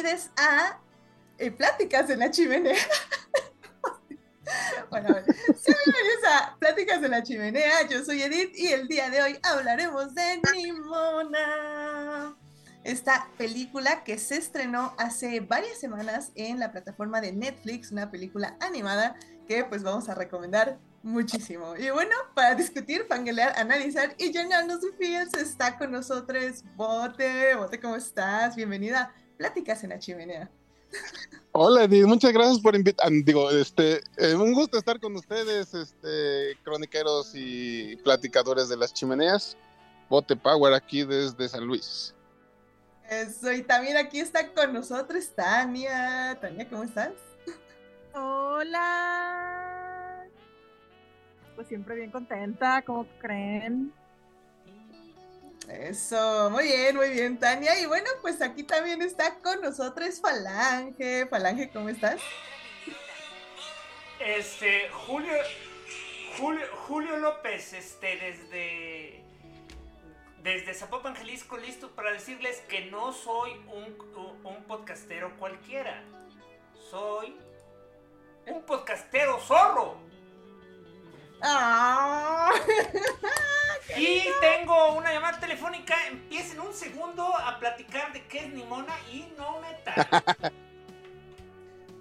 Bienvenidos a eh, Pláticas en la Chimenea. bueno, bienvenidos a Pláticas en la Chimenea. Yo soy Edith y el día de hoy hablaremos de Nimona. Esta película que se estrenó hace varias semanas en la plataforma de Netflix, una película animada que pues vamos a recomendar muchísimo. Y bueno, para discutir, fangelear, analizar y llenarnos de feels está con nosotros Bote. Bote, ¿cómo estás? Bienvenida Pláticas en la Chimenea. Hola Edith, muchas gracias por invitar. Ah, digo, este, eh, un gusto estar con ustedes, este, croniqueros y platicadores de las chimeneas. Bote Power aquí desde San Luis. Eso, y también aquí está con nosotros Tania. Tania, ¿cómo estás? Hola. Pues siempre bien contenta, ¿cómo creen? Eso, muy bien, muy bien, Tania. Y bueno, pues aquí también está con nosotros Falange. Falange, ¿cómo estás? Este, Julio, Julio, Julio López, este, desde, desde Zapopan, Jalisco, listo para decirles que no soy un, un podcastero cualquiera. Soy un podcastero zorro. Ah. Y tengo una llamada telefónica. Empieza en un segundo a platicar de qué es Nimona y no me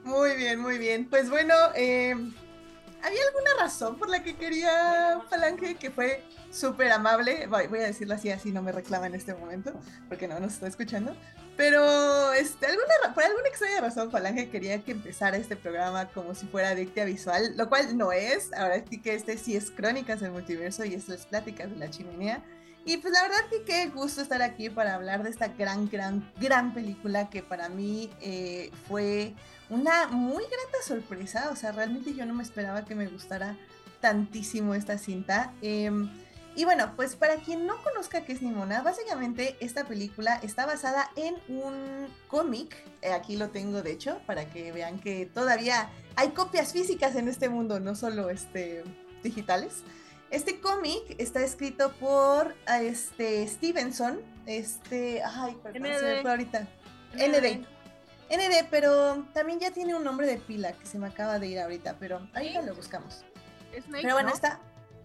Muy bien, muy bien. Pues bueno, eh, ¿había alguna razón por la que quería Falange que fue súper amable? Voy, a decirlo así, así no me reclama en este momento, porque no nos está escuchando. Pero este, alguna, por alguna extraña razón, Falange quería que empezara este programa como si fuera Adictia Visual, lo cual no es. Ahora sí que este sí es Crónicas del Multiverso y es Pláticas de la Chimenea. Y pues la verdad que gusto estar aquí para hablar de esta gran, gran, gran película que para mí eh, fue una muy grata sorpresa. O sea, realmente yo no me esperaba que me gustara tantísimo esta cinta. Eh, Y bueno, pues para quien no conozca qué es Nimona, básicamente esta película está basada en un cómic, eh, aquí lo tengo de hecho, para que vean que todavía hay copias físicas en este mundo, no solo este, digitales. Este cómic está escrito por este Stevenson, este, ay, perdón, se me fue ahorita. ND. ND, pero también ya tiene un nombre de pila que se me acaba de ir ahorita, pero ahorita lo buscamos. Es Nate, Pero bueno, ¿no? está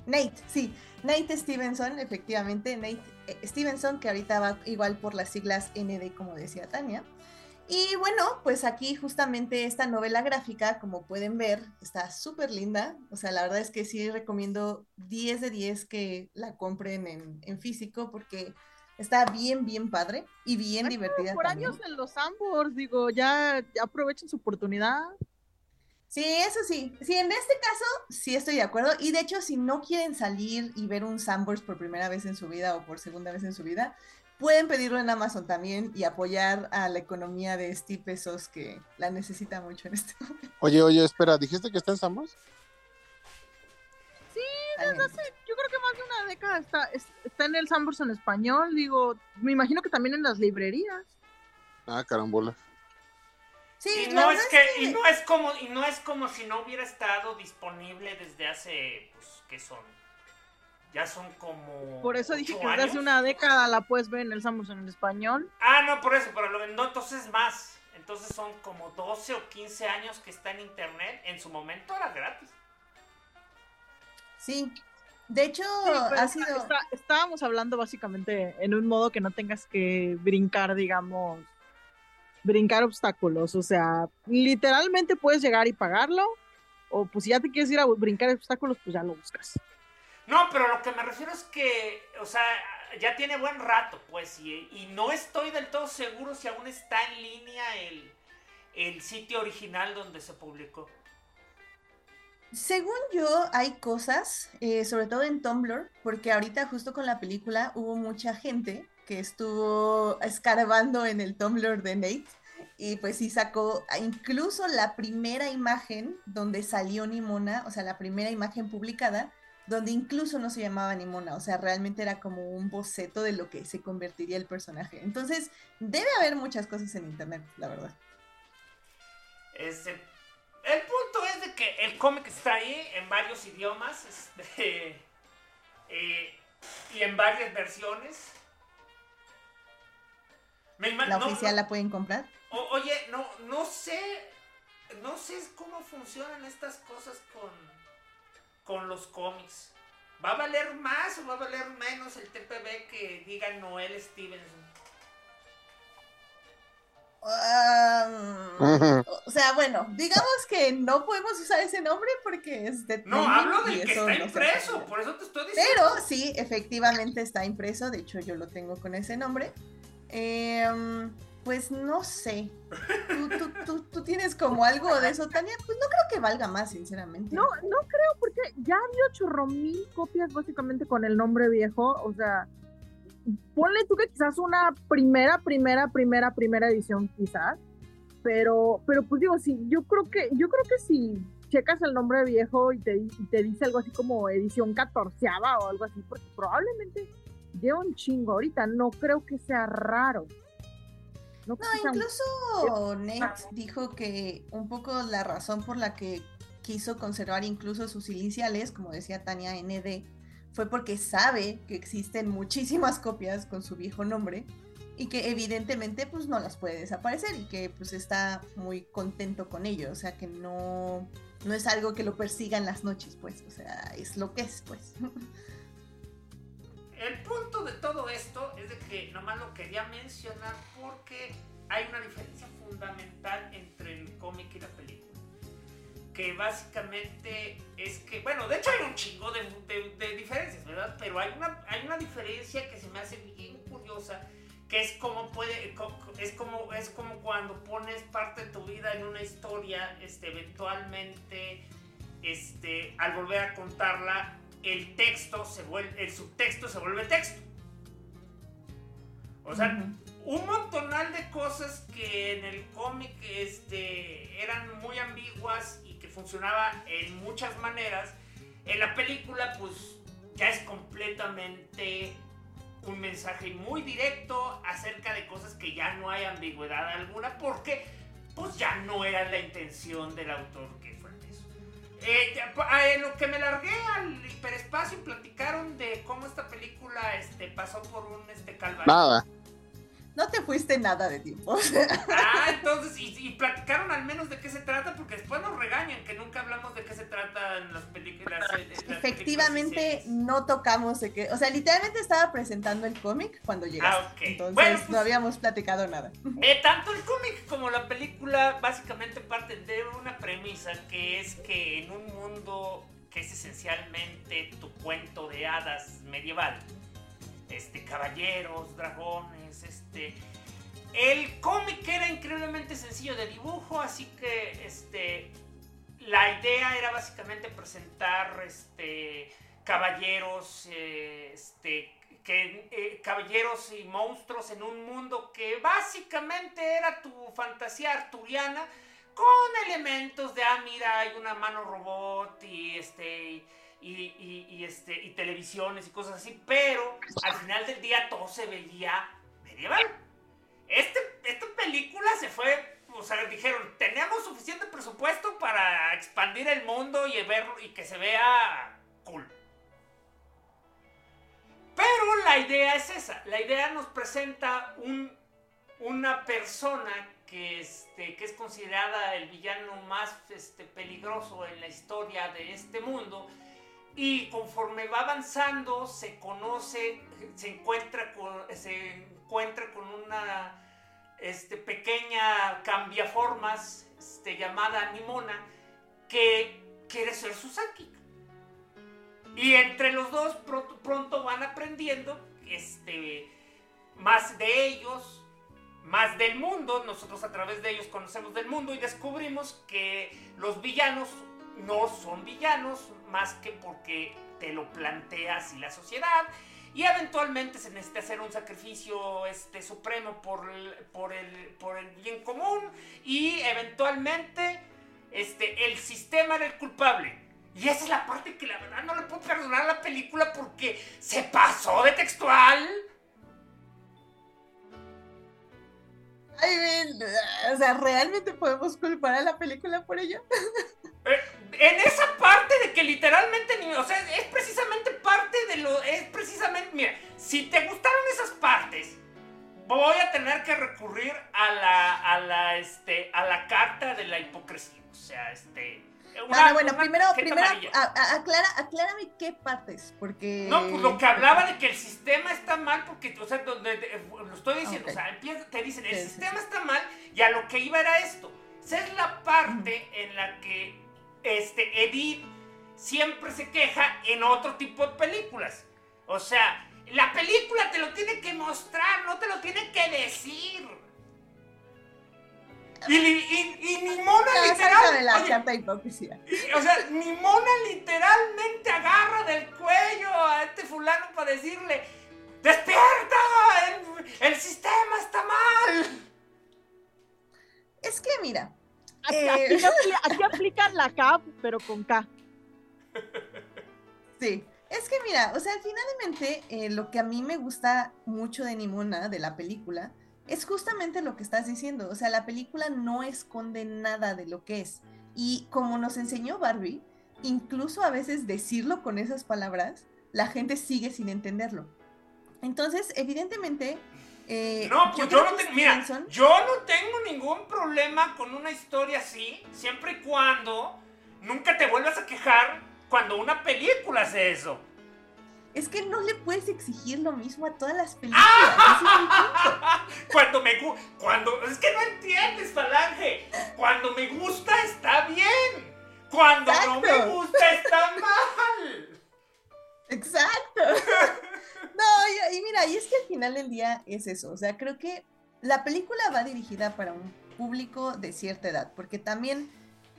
Nate, sí. Nate Stevenson, efectivamente, Nate eh, Stevenson, que ahorita va igual por las siglas ND, como decía Tania. Y bueno, pues aquí justamente esta novela gráfica, como pueden ver, está súper linda. O sea, la verdad es que sí recomiendo 10 de 10 que la compren en, en físico porque está bien, bien padre y bien Bueno, divertida. Por también. años en los Sambors, digo, ya, ya aprovechen su oportunidad. Sí, eso sí. Sí, en este caso sí estoy de acuerdo. Y de hecho, si no quieren salir y ver un Sambors por primera vez en su vida o por segunda vez en su vida, pueden pedirlo en Amazon también y apoyar a la economía de Steve Pesos que la necesita mucho en este momento. Oye, oye, espera, ¿dijiste que está en Sambors? También. Yo creo que más de una década está, es- está en el Sambors en español, digo, me imagino que también en las librerías. Ah, carambola. Sí, Y no es que, y no es como, y no es como si no hubiera estado disponible desde hace, pues, ¿qué son? Ya son como. Por eso dije que desde hace una década la puedes ver en el Sambors en español. Ah, no, por eso, pero lo, no, entonces más. Entonces son como 12 o 15 años que está en internet. En su momento era gratis. Sí. De hecho, Sí, ha está- sido. está- estábamos hablando básicamente en un modo que no tengas que brincar, digamos, brincar obstáculos. O sea, literalmente puedes llegar y pagarlo. O pues si ya te quieres ir a brincar obstáculos, pues ya lo buscas. No, pero lo que me refiero es que, o sea, ya tiene buen rato, pues, y, y no estoy del todo seguro si aún está en línea el, el sitio original donde se publicó. Según yo, hay cosas, eh, sobre todo en Tumblr, porque ahorita justo con la película hubo mucha gente que estuvo escarbando en el Tumblr de Nate y pues sí sacó incluso la primera imagen donde salió Nimona, o sea, la primera imagen publicada, donde incluso no se llamaba Nimona, o sea, realmente era como un boceto de lo que se convertiría el personaje. Entonces, debe haber muchas cosas en internet, la verdad. Este, el punto es de que el cómic está ahí en varios idiomas este, eh, y en varias versiones. Me La no- oficial la pueden comprar. o- oye, no, no sé, no sé cómo funcionan estas cosas con, con los cómics. ¿Va a valer más o va a valer menos el TPB que diga Noel Stevenson? Ah, o sea, bueno, digamos que no podemos usar ese nombre porque es de No, hablo del que está impreso, por eso te estoy diciendo. Pero sí, efectivamente está impreso, de hecho yo lo tengo con ese nombre. Em, pues no sé. ¿Tú, tú, tú, tú tienes como algo de eso, Tania? Pues no creo que valga más, sinceramente. No, no creo, porque ya había chorro mil copias básicamente con el nombre viejo. O sea, ponle tú que quizás una primera, primera, primera, primera edición, quizás. Pero, pero pues digo, sí, yo creo que, yo creo que si checas el nombre viejo y te, y te dice algo así como edición catorceava o algo así, porque probablemente lleva un chingo ahorita, no creo que sea raro. No, No, un- incluso Nate dijo que un poco la razón por la que quiso conservar incluso sus iniciales, como decía Tania ND, fue porque sabe que existen muchísimas copias con su viejo nombre y que evidentemente pues no las puede desaparecer y que pues está muy contento con ello, o sea que no, no es algo que lo persiga en las noches, pues, o sea, es lo que es, pues. El punto de todo esto es de que nomás lo quería mencionar porque hay una diferencia fundamental entre el cómic y la película. Que básicamente es que, bueno, de hecho hay un chingo de, de- diferencias, ¿verdad? Pero hay una, hay una diferencia que se me hace bien curiosa, que es como puede, es como, es como cuando pones parte de tu vida en una historia, este, eventualmente, este, al volver a contarla, el texto se vuelve, el subtexto se vuelve texto. O sea, un montonal de cosas que en el cómic este, eran muy ambiguas y que funcionaba en muchas maneras. En la película, pues, ya es completamente un mensaje muy directo acerca de cosas que ya no hay ambigüedad alguna porque pues ya no era la intención del autor que fue eso. Eh, eh, lo que me largué al hiperespacio y platicaron de cómo esta película este, pasó por un este, calvario. Nada. No te fuiste nada de tiempo. Ah, entonces, y, platicaron al menos de qué se trata, porque después nos regañan que nunca hablamos de qué se trata en las películas. Efectivamente, no tocamos de qué. O sea, literalmente estaba presentando el cómic cuando llegaste. Ah, Entonces, no pues, habíamos platicado nada. Eh, tanto el cómic como la película básicamente parten de una premisa que es que en un mundo que es esencialmente tu cuento de hadas medieval, este, caballeros, dragones, este... El cómic era increíblemente sencillo de dibujo, así que este, la idea era básicamente presentar este, caballeros, eh, este, que, eh, caballeros y monstruos en un mundo que básicamente era tu fantasía arturiana con elementos de, ah, mira, hay una mano robot y este y, este, y televisiones y cosas así, pero al final del día todo se veía medieval. Este, esta película se fue, o sea, dijeron, tenemos suficiente presupuesto para expandir el mundo y, verlo y que se vea cool. Pero la idea es esa, la idea nos presenta un, una persona que, este, que es considerada el villano más este, peligroso en la historia de este mundo. Y conforme va avanzando se conoce, se encuentra con, se encuentra con una este, pequeña cambiaformas este, llamada Nimona que quiere ser su Y entre los dos pronto, van aprendiendo este, más de ellos, más del mundo. Nosotros a través de ellos conocemos del mundo y descubrimos que los villanos no son villanos más que porque te lo plantea así la sociedad y eventualmente se necesita hacer un sacrificio este, supremo por el, por, el, por el bien común y eventualmente este, el sistema era el culpable. Y esa es la parte que la verdad no le puedo perdonar a la película porque se pasó de textual. Ay, o sea, ¿realmente podemos culpar a la película por ello? Eh, en esa parte de que literalmente, o sea, es precisamente parte de lo, es precisamente, mira, si te gustaron esas partes, voy a tener que recurrir a la, a la, este, a la carta de la hipocresía, o sea, este... Una, bueno, primero, primero aclara, aclárame qué partes, porque... No, pues lo que hablaba de que el sistema está mal, porque, o sea, donde, lo estoy diciendo, o sea, empieza, te dicen, el sistema está mal, y a lo que iba era esto. Esa es la parte en la que este, Edith siempre se queja en otro tipo de películas. O sea, la película te lo tiene que mostrar, no te lo tiene que decir. Y, y, ni Mona literal. o sea, ni Mona literalmente agarra del cuello a este fulano para decirle: ¡Despierta! el sistema está mal. Es que mira, eh, aquí, aplican la K, pero con K. Sí, es que mira, o sea, finalmente eh, lo que a mí me gusta mucho de Nimona, de la película, es justamente lo que estás diciendo. O sea, la película no esconde nada de lo que es. Y como nos enseñó Barbie, incluso a veces decirlo con esas palabras, la gente sigue sin entenderlo. Entonces, evidentemente, eh, no, pues yo, no tengo, mira, yo no tengo ningún problema con una historia así, siempre y cuando nunca te vuelvas a quejar cuando una película hace eso. Es que no le puedes exigir lo mismo a todas las películas. cuando me cuando es que no entiendes, Falange. Cuando me gusta está bien. Cuando no me gusta está mal. Exacto. No, y, mira, y es que al final del día es eso. O sea, creo que la película va dirigida para un público de cierta edad, porque también,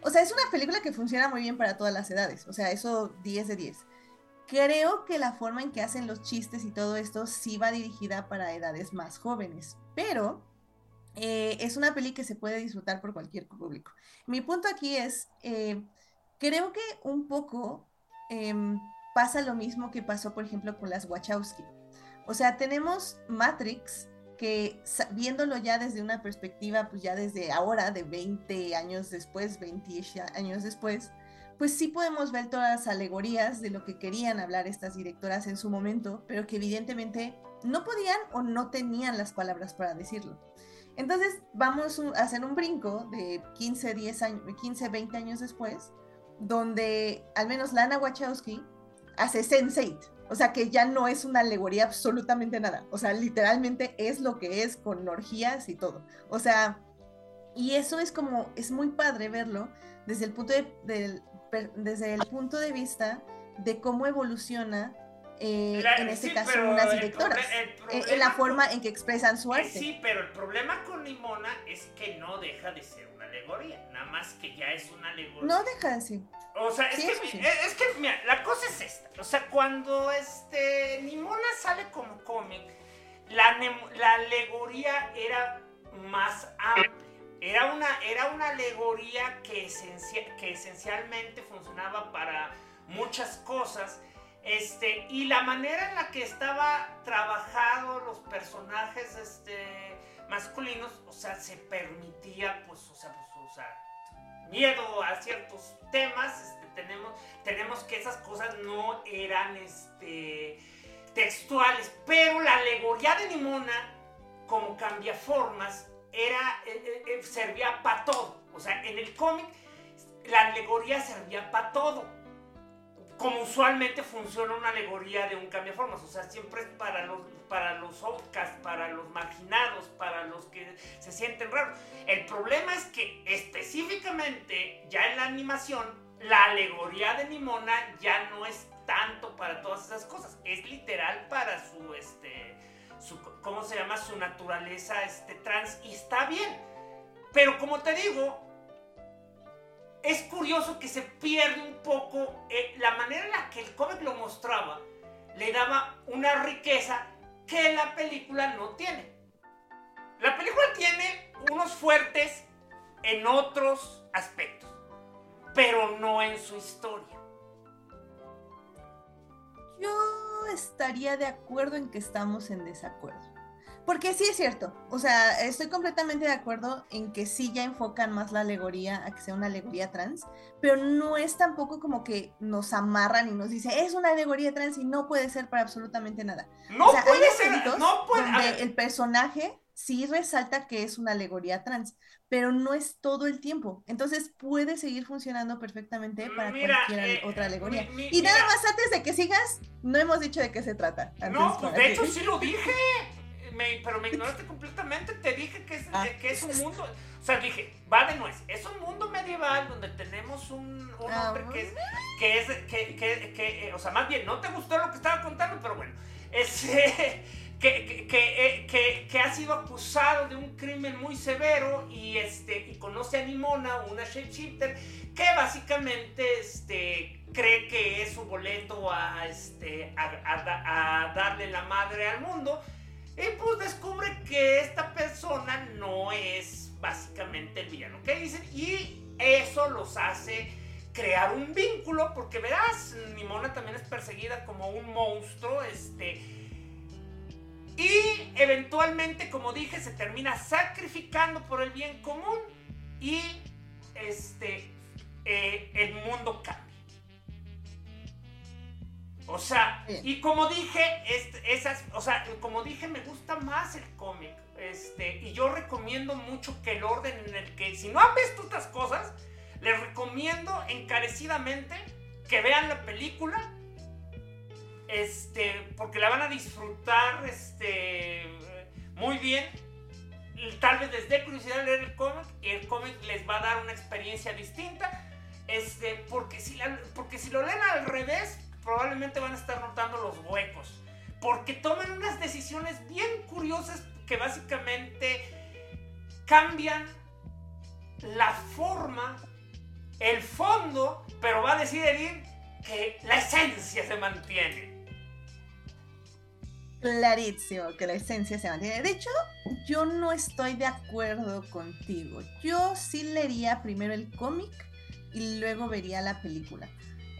o sea, es una película que funciona muy bien para todas las edades. O sea, eso 10 de 10. Creo que la forma en que hacen los chistes y todo esto sí va dirigida para edades más jóvenes, pero eh, es una peli que se puede disfrutar por cualquier público. Mi punto aquí es, eh, creo que un poco em, pasa lo mismo que pasó, por ejemplo, con las Wachowski. O sea, tenemos Matrix, que viéndolo ya desde una perspectiva, pues ya desde ahora, de 20 años después, 20 años después, pues sí podemos ver todas las alegorías de lo que querían hablar estas directoras en su momento, pero que evidentemente no podían o no tenían las palabras para decirlo. Entonces vamos a hacer un brinco de 15, 10 años, 15, 20 años después, donde al menos Lana Wachowski hace Sense8, o sea que ya no es una alegoría absolutamente nada, o sea, literalmente es lo que es con orgías y todo. O sea, y eso es como, es muy padre verlo desde el punto de, desde el punto de vista de cómo evoluciona eh, en este caso unas directoras, eh, en la forma en que expresan su arte. sí, pero el problema con Nimona es que no deja de ser una alegoría, nada más que ya es una alegoría. No deja de ser. O sea, es, que, es, que, mira, la cosa es esta. O sea, cuando este Nimona sale como cómic, la, la alegoría era más amplia. Era una, era una alegoría que, que esencialmente funcionaba para muchas cosas este, y la manera en la que estaba trabajado los personajes este, masculinos, o sea, se permitía, pues, o sea, pues, o sea miedo a ciertos temas. Este, tenemos, tenemos que esas cosas no eran este, textuales, pero la alegoría de Nimona, como cambia formas, era, eh, eh, eh, servía para todo. O sea, en el cómic, la alegoría servía para todo como usualmente funciona una alegoría de un cambio de formas, o sea, siempre es para los, para los outcasts, para los marginados, para los que se sienten raros. El problema es que específicamente ya en la animación, la alegoría de Nimona ya no es tanto para todas esas cosas, es literal para su, este, ¿cómo se llama? Su naturaleza este, trans y está bien. Pero como te digo, es curioso que se pierde un poco eh, la manera en la que el cómic lo mostraba, le daba una riqueza que la película no tiene. La película tiene unos fuertes en otros aspectos, pero no en su historia. Yo estaría de acuerdo en que estamos en desacuerdo. Porque sí es cierto, o sea, estoy completamente de acuerdo en que sí ya enfocan más la alegoría a que sea una alegoría trans, pero no es tampoco como que nos amarran y nos dice, es una alegoría trans y no puede ser para absolutamente nada. No puede ser, no puede. Donde el personaje sí resalta que es una alegoría trans, pero no es todo el tiempo. Entonces puede seguir funcionando perfectamente para cualquier eh, otra alegoría. y nada más antes de que sigas, no hemos dicho de qué se trata. no, pues de hecho sí lo dije pero me ignoraste completamente. Te dije que es, ah. que es un mundo. O sea, dije, va de nuez. Es un mundo medieval donde tenemos un, ah, hombre que es. Que es que, que, que, eh, o sea, más bien, no te gustó lo que estaba contando, pero bueno. Es. Que, que, ha sido acusado de un crimen muy severo y, este, y conoce a Nimona, una shapeshifter, que básicamente este, cree que es su boleto a, este, a darle la madre al mundo y pues descubre que esta persona no es básicamente el villano que dicen. Y eso los hace crear un vínculo, porque verás, Nimona también es perseguida como un monstruo, este. Y eventualmente, como dije, se termina sacrificando por el bien común y este, eh, el mundo cambia. O sea, y como dije, esas, o sea, como dije, me gusta más el cómic. Este, y yo recomiendo mucho que el orden en el que, si no han visto estas cosas, les recomiendo encarecidamente que vean la película. Este, porque la van a disfrutar este, muy bien. Tal vez les dé curiosidad leer el cómic y el cómic les va a dar una experiencia distinta. Este, porque si, porque si lo leen al revés, probablemente van a estar notando los huecos. Porque toman unas decisiones bien curiosas que básicamente cambian la forma, el fondo, pero va a decir Edith que la esencia se mantiene. Clarísimo que la esencia se mantiene. De hecho, yo no estoy de acuerdo contigo. Yo sí leería primero el cómic y luego vería la película.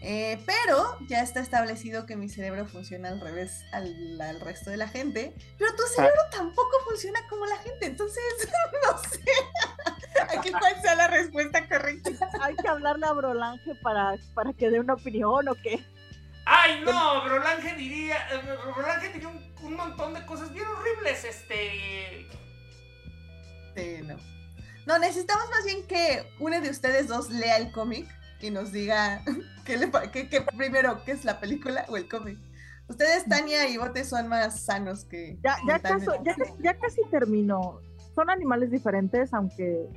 Eh, pero ya está establecido que mi cerebro funciona al revés al, al resto de la gente, pero tu cerebro tampoco funciona como la gente, entonces no sé aquí cuál sea la respuesta correcta. Hay que hablarle a Brolange para, para que dé una opinión o qué. Ay, no, Brolange diría, eh, Brolange diría un, un montón de cosas bien horribles, este... Sí, no. No, necesitamos más bien que uno de ustedes dos lea el cómic y nos diga qué le qué- qué primero, qué es la película o el cómic. Ustedes, Tania y Bote, son más sanos que. Ya, ya, que caso- ya, ya casi terminó. Son animales diferentes, aunque.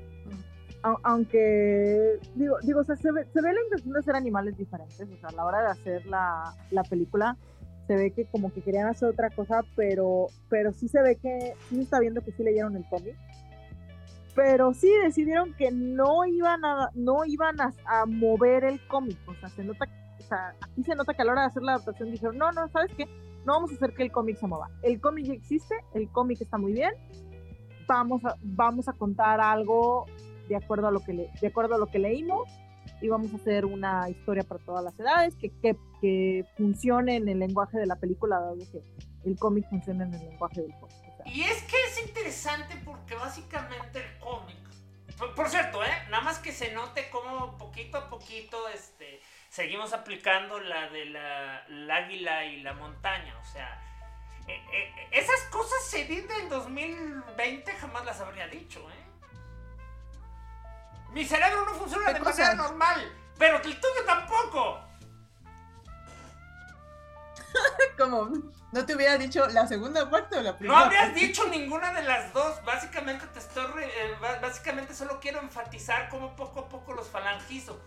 Au- Aunque, digo, digo o sea, se, ve, se ve la intención de ser animales diferentes. O sea, a la hora de hacer la, la película, se ve que como que querían hacer otra cosa, pero, pero sí se ve que, sí se está viendo que sí leyeron el cómic. Pero sí decidieron que no iban a, no iban a, a mover el cómic. O sea, se nota, o sea, aquí se nota que a la hora de hacer la adaptación dijeron, no, no, ¿sabes qué? no vamos a hacer que el cómic se mueva. El cómic ya existe, el cómic está muy bien. Vamos a, vamos a contar algo de acuerdo a lo que de acuerdo a lo que leímos y vamos a hacer una historia para todas las edades que, que, que funcione en el lenguaje de la película, dado que el cómic funciona en el lenguaje del cómic. Y es que es interesante porque básicamente el cómic. Por, cierto, ¿eh? Nada más que se note cómo poquito a poquito este, seguimos aplicando la de la, águila y la montaña. O sea, eh, eh, esas cosas se vienen en 2020, jamás las habría dicho, ¿eh? Mi cerebro no funciona ¿Qué de cosas? manera normal, pero el tuyo tampoco. Como, ¿no te hubiera dicho la segunda parte o la No primera? habrías parte? dicho ninguna de las dos. Básicamente te estoy. re- eh, básicamente solo quiero enfatizar cómo poco a poco los falangizo.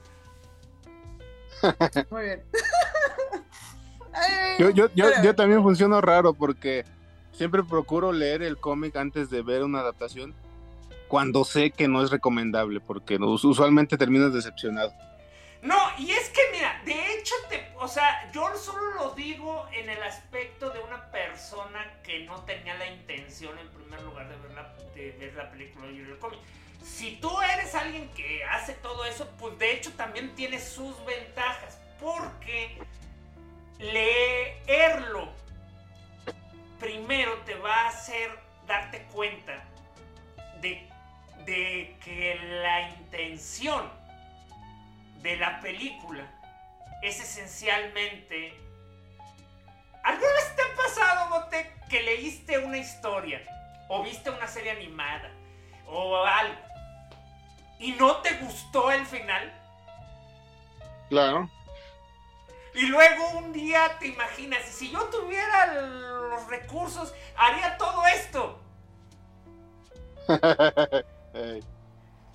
Muy bien. Ay, Yo, yo, yo, yo también funciono raro porque siempre procuro leer el cómic antes de ver una adaptación cuando sé que no es recomendable porque us- usualmente termino decepcionado. No, y es que mira, de hecho, o sea, yo solo lo digo en el aspecto de una persona que no tenía la intención en primer lugar de ver la, de ver la película y el cómic. Si tú eres alguien que hace todo eso, pues de hecho también tiene sus ventajas, porque leerlo primero te va a hacer darte cuenta de, de que la intención de la película es esencialmente... ¿Alguna vez te ha pasado, Bote, que leíste una historia o viste una serie animada o algo y no te gustó el final? Claro. Y luego un día te imaginas, si yo tuviera los recursos, haría todo esto.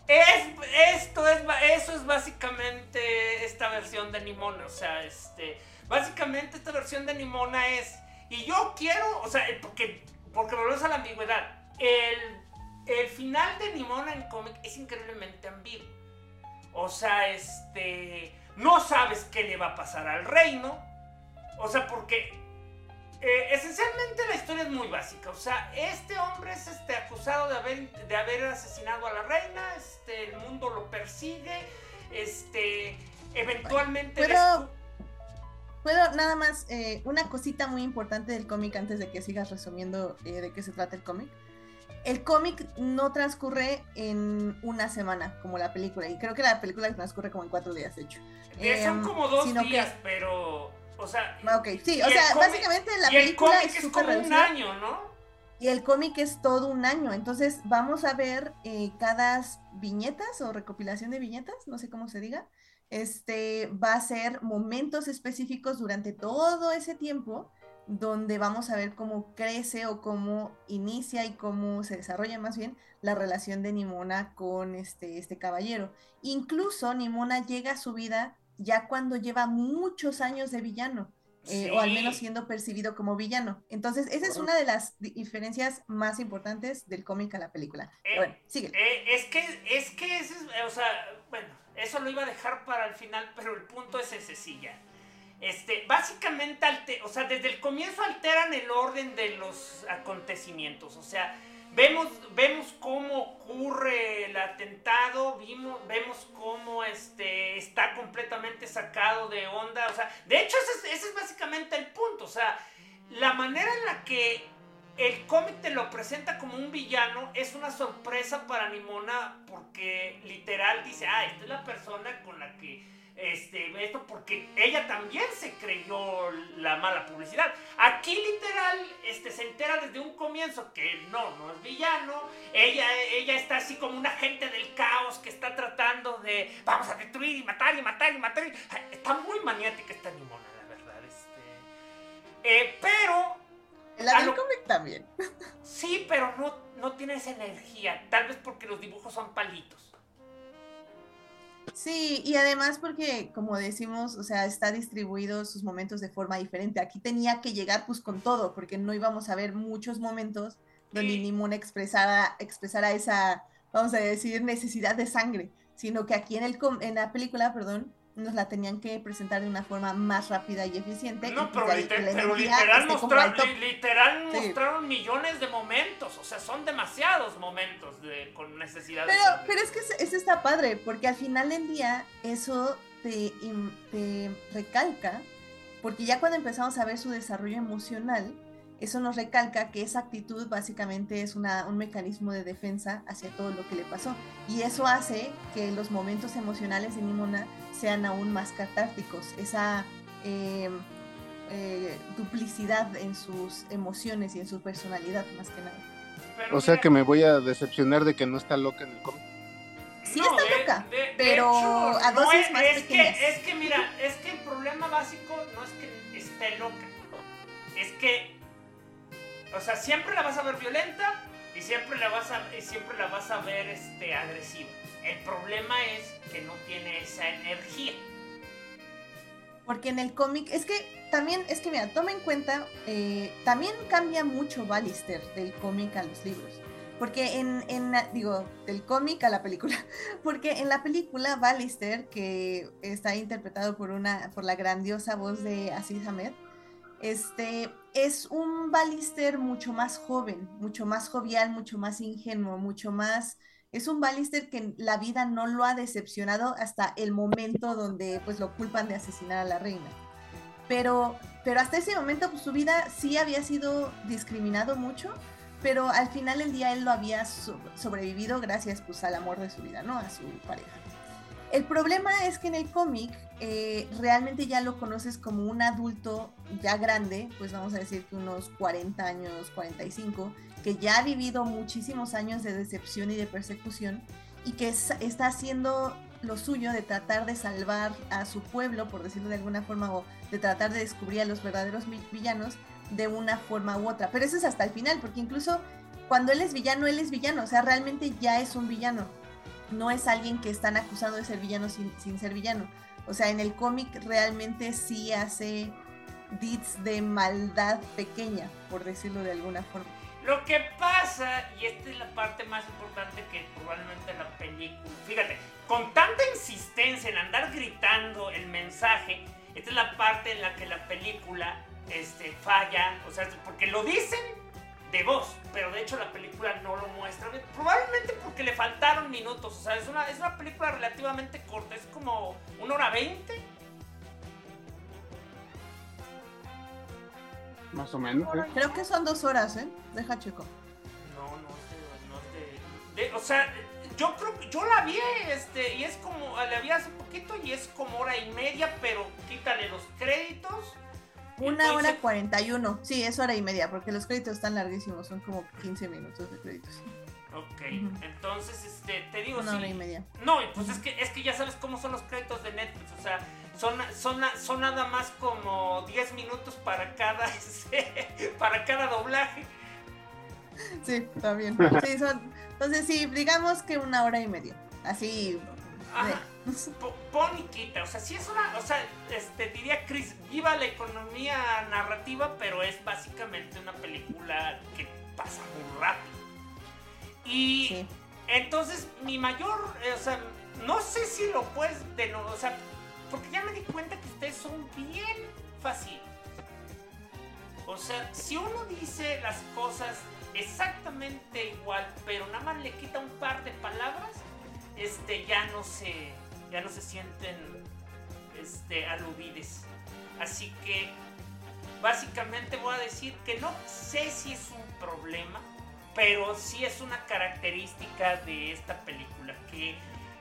Es, esto es, eso es básicamente esta versión de Nimona. O sea, este, básicamente esta versión de Nimona es, y yo quiero, o sea, eh, porque, porque volvemos a la ambigüedad. El, el final de Nimona en cómic es increíblemente ambiguo. O sea, este, no sabes qué le va a pasar al reino. O sea, porque eh, esencialmente la historia es muy básica. O sea, este hombre es este, acusado de haber, de haber asesinado a la reina. Este, el mundo lo persigue. Este, eventualmente. ¿Puedo- descu- Puedo nada más, eh, una cosita muy importante del cómic antes de que sigas resumiendo eh, de qué se trata el cómic. El cómic no transcurre en una semana como la película, y creo que la película transcurre como en cuatro días, de hecho. eh, son em, como dos que- días, pero. O sea. Ah, Ok, sí, o sea, cómic- básicamente la y el película cómic es como un año, ¿no? Y el cómic es todo un año, entonces vamos a ver eh, cada viñetas o recopilación de viñetas, no sé cómo se diga, este va a ser momentos específicos durante todo ese tiempo donde vamos a ver cómo crece o cómo inicia y cómo se desarrolla más bien la relación de Nimona con este, este caballero. Incluso Nimona llega a su vida ya cuando lleva muchos años de villano eh, o al menos siendo percibido como villano. Entonces, esa es una de las di- diferencias más importantes del cómic a la película. Eh, bueno, sigue. Eh, es que, es que, ese es, o sea, bueno, eso lo iba a dejar para el final, pero el punto es ese, sí, ya. Este, básicamente, alte- o sea, desde el comienzo alteran el orden de los acontecimientos, o sea, vemos, vemos cómo ocurre el atentado, vimos, vemos cómo este, está completamente sacado de onda. O sea, de hecho, ese es, ese es básicamente el punto. O sea, la manera en la que el cómic te lo presenta como un villano es una sorpresa para Nimona porque literal dice, ah, esta es la persona con la que este, esto porque ella también se creyó la mala publicidad. Aquí literal este, se entera desde un comienzo que no, no es villano. Ella, ella está así como un agente del caos que está tratando de vamos a destruir y matar y matar y matar. Está muy maniática esta Nimona, la verdad. Este. Eh, pero... La del cómic también. Sí, pero no, no tiene esa energía. Tal vez porque los dibujos son palitos. Sí, y además porque, como decimos, o sea, está distribuido sus momentos de forma diferente. Aquí tenía que llegar pues con todo, porque no íbamos a ver muchos momentos donde Nimona expresara, expresara esa, vamos a decir, necesidad de sangre, sino que aquí en, el, en la película, perdón, nos la tenían que presentar de una forma más rápida y eficiente. No, pues pero, literal, mostraron millones de momentos, o sea, son demasiados momentos de, con necesidad pero, de... Pero es que eso está padre, porque al final del día eso te, te recalca, porque ya cuando empezamos a ver su desarrollo emocional, eso nos recalca que esa actitud básicamente es una, un mecanismo de defensa hacia todo lo que le pasó. Y eso hace que los momentos emocionales de Nimona sean aún más catárticos. Esa eh, eh, duplicidad en sus emociones y en su personalidad, más que nada. o sea que me voy a decepcionar de que no está loca en el cómic. Sí está loca, pero a dosis más es Que, es que mira, es que el problema básico no es que esté loca, es que o sea, siempre la vas a ver violenta y siempre la vas a, y siempre la vas a ver este, agresiva. El problema es que no tiene esa energía. Porque en el cómic, es que también, es que mira, toma en cuenta, eh, también cambia mucho Ballister del cómic a los libros. Porque en, en digo, del cómic a la película. Porque en la película Ballister, que está interpretado por una, por la grandiosa voz de Aziz Ahmed, este, es un Ballister mucho más joven, mucho más jovial, mucho más ingenuo, mucho más... Es un Ballister que la vida no lo ha decepcionado hasta el momento donde pues lo culpan de asesinar a la reina. Pero, pero hasta ese momento pues, su vida sí había sido discriminado mucho, pero al final del día él lo había sobrevivido gracias pues al amor de su vida, ¿no? A su pareja. El problema es que en el cómic eh, realmente ya lo conoces como un adulto ya grande, pues vamos a decir que unos 40 años, 45, que ya ha vivido muchísimos años de decepción y de persecución y que está haciendo lo suyo de tratar de salvar a su pueblo, por decirlo de alguna forma, o de tratar de descubrir a los verdaderos villanos de una forma u otra. Pero eso es hasta el final, porque incluso cuando él es villano, él es villano, o sea, realmente ya es un villano no es alguien que están acusando de ser villano sin, ser villano. O sea, en el cómic realmente sí hace deeds de maldad pequeña, por decirlo de alguna forma. Lo que pasa, y esta es la parte más importante que probablemente la película, fíjate, con tanta insistencia en andar gritando el mensaje, esta es la parte en la que la película este, falla, o sea, porque lo dicen de voz, pero de hecho la película no lo muestra, probablemente porque le faltaron minutos, o sea, es una, es una película relativamente corta, es como una hora veinte. Más o menos. ¿eh? Creo que son dos horas, ¿eh? Deja chico. No, no, no, de, o sea, yo creo que yo la vi, este, y es como, la vi hace poquito y es como hora y media, pero quítale los créditos una hora cuarenta y uno. Sí, es hora y media, porque los créditos están larguísimos, son como 15 minutos de créditos. Ok, entonces este, te digo. Una hora y media. No, pues es que, es que ya sabes cómo son los créditos de Netflix, o sea, son, son, son nada más como 10 minutos para cada, para cada doblaje. Sí, está bien. Sí, son, entonces sí, digamos que una hora y media. Así. Pon y quita, o sea, sí es una, o sea, este, diría Chris, viva la economía narrativa, pero es básicamente una película que pasa muy rápido. Y entonces mi mayor, eh, o sea, no sé si lo puedes, de o sea, porque ya me di cuenta que ustedes son bien fáciles. O sea, si uno dice las cosas exactamente igual, pero nada más le quita un par de palabras, este, ya no se, ya no se sienten este, aludides. Así que básicamente voy a decir que no sé si es un problema, pero sí es una característica de esta película, que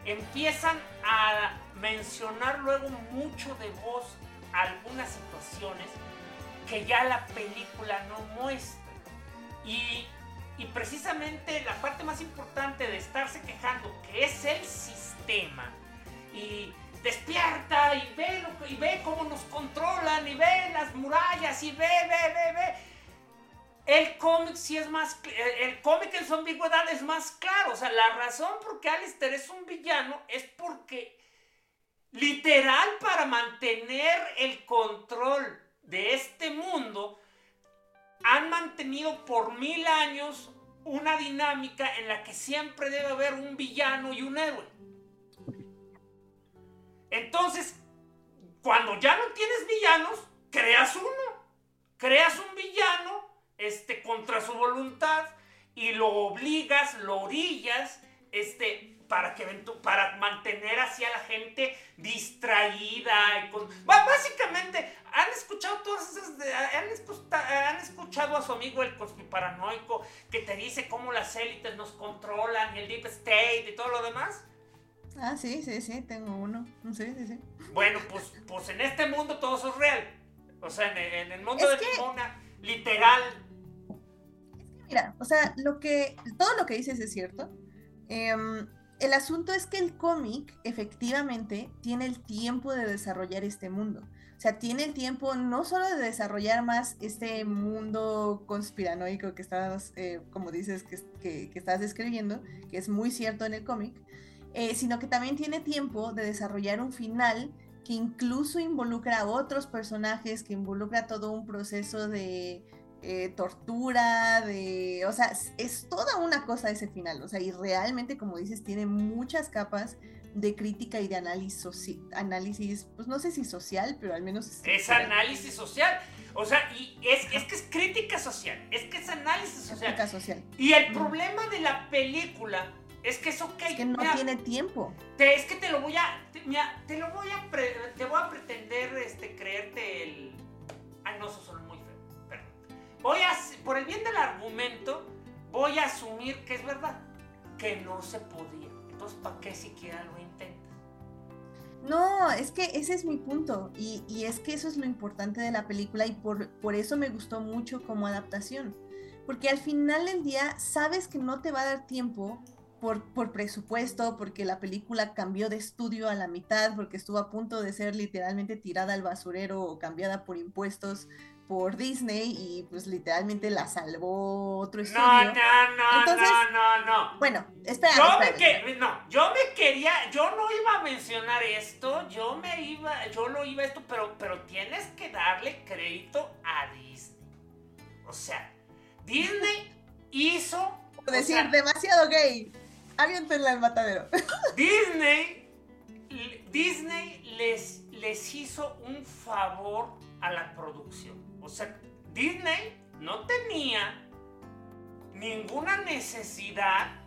empiezan a mencionar luego mucho de voz algunas situaciones que ya la película no muestra. Y, y, precisamente la parte más importante de estarse quejando, que es el sistema, y despierta y ve, y ve cómo nos controlan, y ve las murallas, y ve, ve, ve, ve. El cómic sí es más, el cómic en su ambigüedad es más claro, o sea, la razón por qué Alistair es un villano es porque literal para mantener el control de este mundo, han mantenido por mil años una dinámica en la que siempre debe haber un villano y un héroe. Entonces, cuando ya no tienes villanos, creas uno. Creas un villano este, contra su voluntad y lo obligas, lo orillas, este, para, que, para mantener así a la gente distraída. Básicamente, han escuchado todas esas. Han, escuchado a su amigo el paranoico que te dice cómo las élites nos controlan y el Deep State y todo lo demás. Ah, sí, sí, sí, tengo uno. Sí, sí, sí. Bueno, pues, pues en este mundo todo eso es real. O sea, en, el mundo de Limona, literal. Es que mira, o sea, lo que, todo lo que dices es cierto. Eh, el asunto es que el cómic efectivamente tiene el tiempo de desarrollar este mundo. O sea, tiene el tiempo no solo de desarrollar más este mundo conspiranoico que estás, eh, como dices, que, estás describiendo, que es muy cierto en el cómic, eh, sino que también tiene tiempo de desarrollar un final que incluso involucra a otros personajes, que involucra todo un proceso de eh, tortura, de, o sea, es toda una cosa ese final, o sea, y realmente, como dices, tiene muchas capas de crítica y de análisis, análisis pues no sé si social, pero al menos... Es, análisis social. O sea, y es, es, que es crítica social, es que es análisis social. Crítica social. Y el problema de la película es que es ok. Es que no tiene tiempo. Te, es que te lo voy a, te, te lo voy a, te voy a pretender este, creerte el... Ay, no, eso muy voy a, por el bien del argumento, voy a asumir que es verdad, que no se podía. Entonces, ¿para qué siquiera lo intentas? No, es que ese es mi punto. Y, es que eso es lo importante de la película y por, por eso me gustó mucho como adaptación. Porque al final del día sabes que no te va a dar tiempo por, por, presupuesto, porque la película cambió de estudio a la mitad, porque estuvo a punto de ser literalmente tirada al basurero o cambiada por impuestos por Disney y pues literalmente la salvó otro estudio. No, no, no, no, no, no. Bueno, espera. Yo me no, yo me quería, yo no iba a mencionar esto, yo me iba, yo lo iba a esto, pero, pero tienes que darle crédito a Disney. O sea, Disney hizo. Decir demasiado gay. Aviéntenla al matadero. Disney, Disney les, les hizo un favor a la producción. O sea, Disney no tenía ninguna necesidad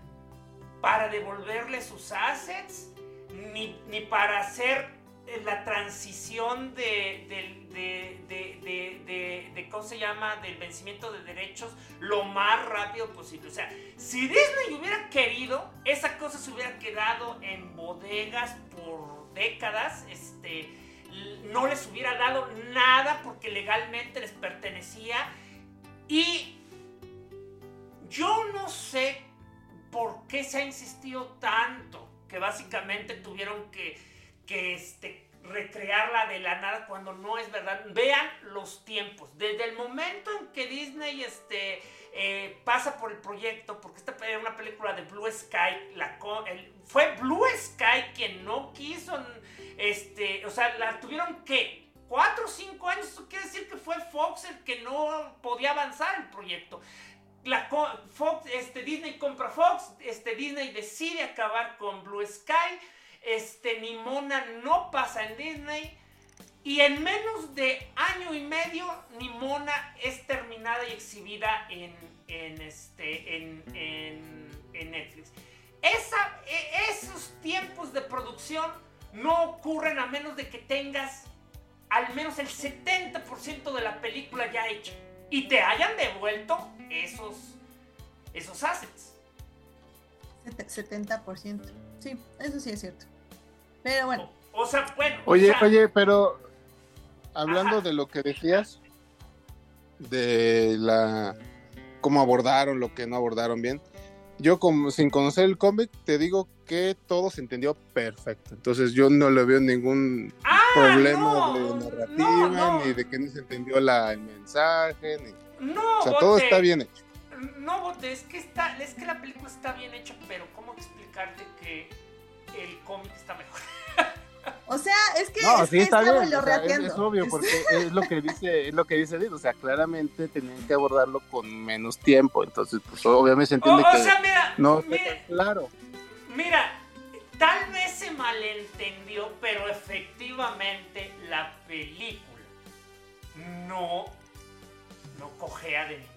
para devolverle sus assets, ni, para hacer la transición de, de, ¿cómo se llama?, del vencimiento de derechos lo más rápido posible. O sea, si Disney hubiera querido, esa cosa se hubiera quedado en bodegas por décadas, este no les hubiera dado nada porque legalmente les pertenecía. Y yo no sé por qué se ha insistido tanto que básicamente tuvieron que, que este, recrearla de la nada cuando no es verdad. Vean los tiempos. Desde el momento en que Disney este, eh, pasa por el proyecto, porque esta era una película de Blue Sky, la, fue Blue Sky quien no quiso este, o sea, la tuvieron que cuatro o cinco años. Eso quiere decir que fue Fox el que no podía avanzar el proyecto. La Fox, este, Disney compra Fox, este, Disney decide acabar con Blue Sky, este, Nimona no pasa en Disney Y en menos de año y medio, Nimona es terminada y exhibida en, en, este, en, Netflix. E- esos tiempos de producción no ocurren a menos de que tengas al menos el 70% de la película ya hecha y te hayan devuelto esos, esos assets. Sete- 70%. Sí, eso sí es cierto. Pero bueno, O, o sea, bueno. o Oye, sea, oye, pero hablando Ajá. de lo que decías, de la cómo abordaron, lo que no abordaron bien, yo como sin conocer el cómic te digo que todo se entendió perfecto. Entonces yo no le veo ningún ¡Ah, problema no! de narrativa, No, no. ni de que no se entendió la, el mensaje, ni- No, o sea, todo está bien hecho. No, Bote, es que, está, es que la película está bien hecha, pero ¿cómo explicarte que el cómic está mejor? o sea, es que, No, es sí está bien. o sea, es, obvio, Es- porque es lo que dice, es lo que dice Edith, o sea, claramente tenían que abordarlo con menos tiempo. Entonces, pues obviamente se O, entiende o que sea, mira, no mira, claro. mira, tal vez se malentendió, pero efectivamente la película no, no cojea de ningún. O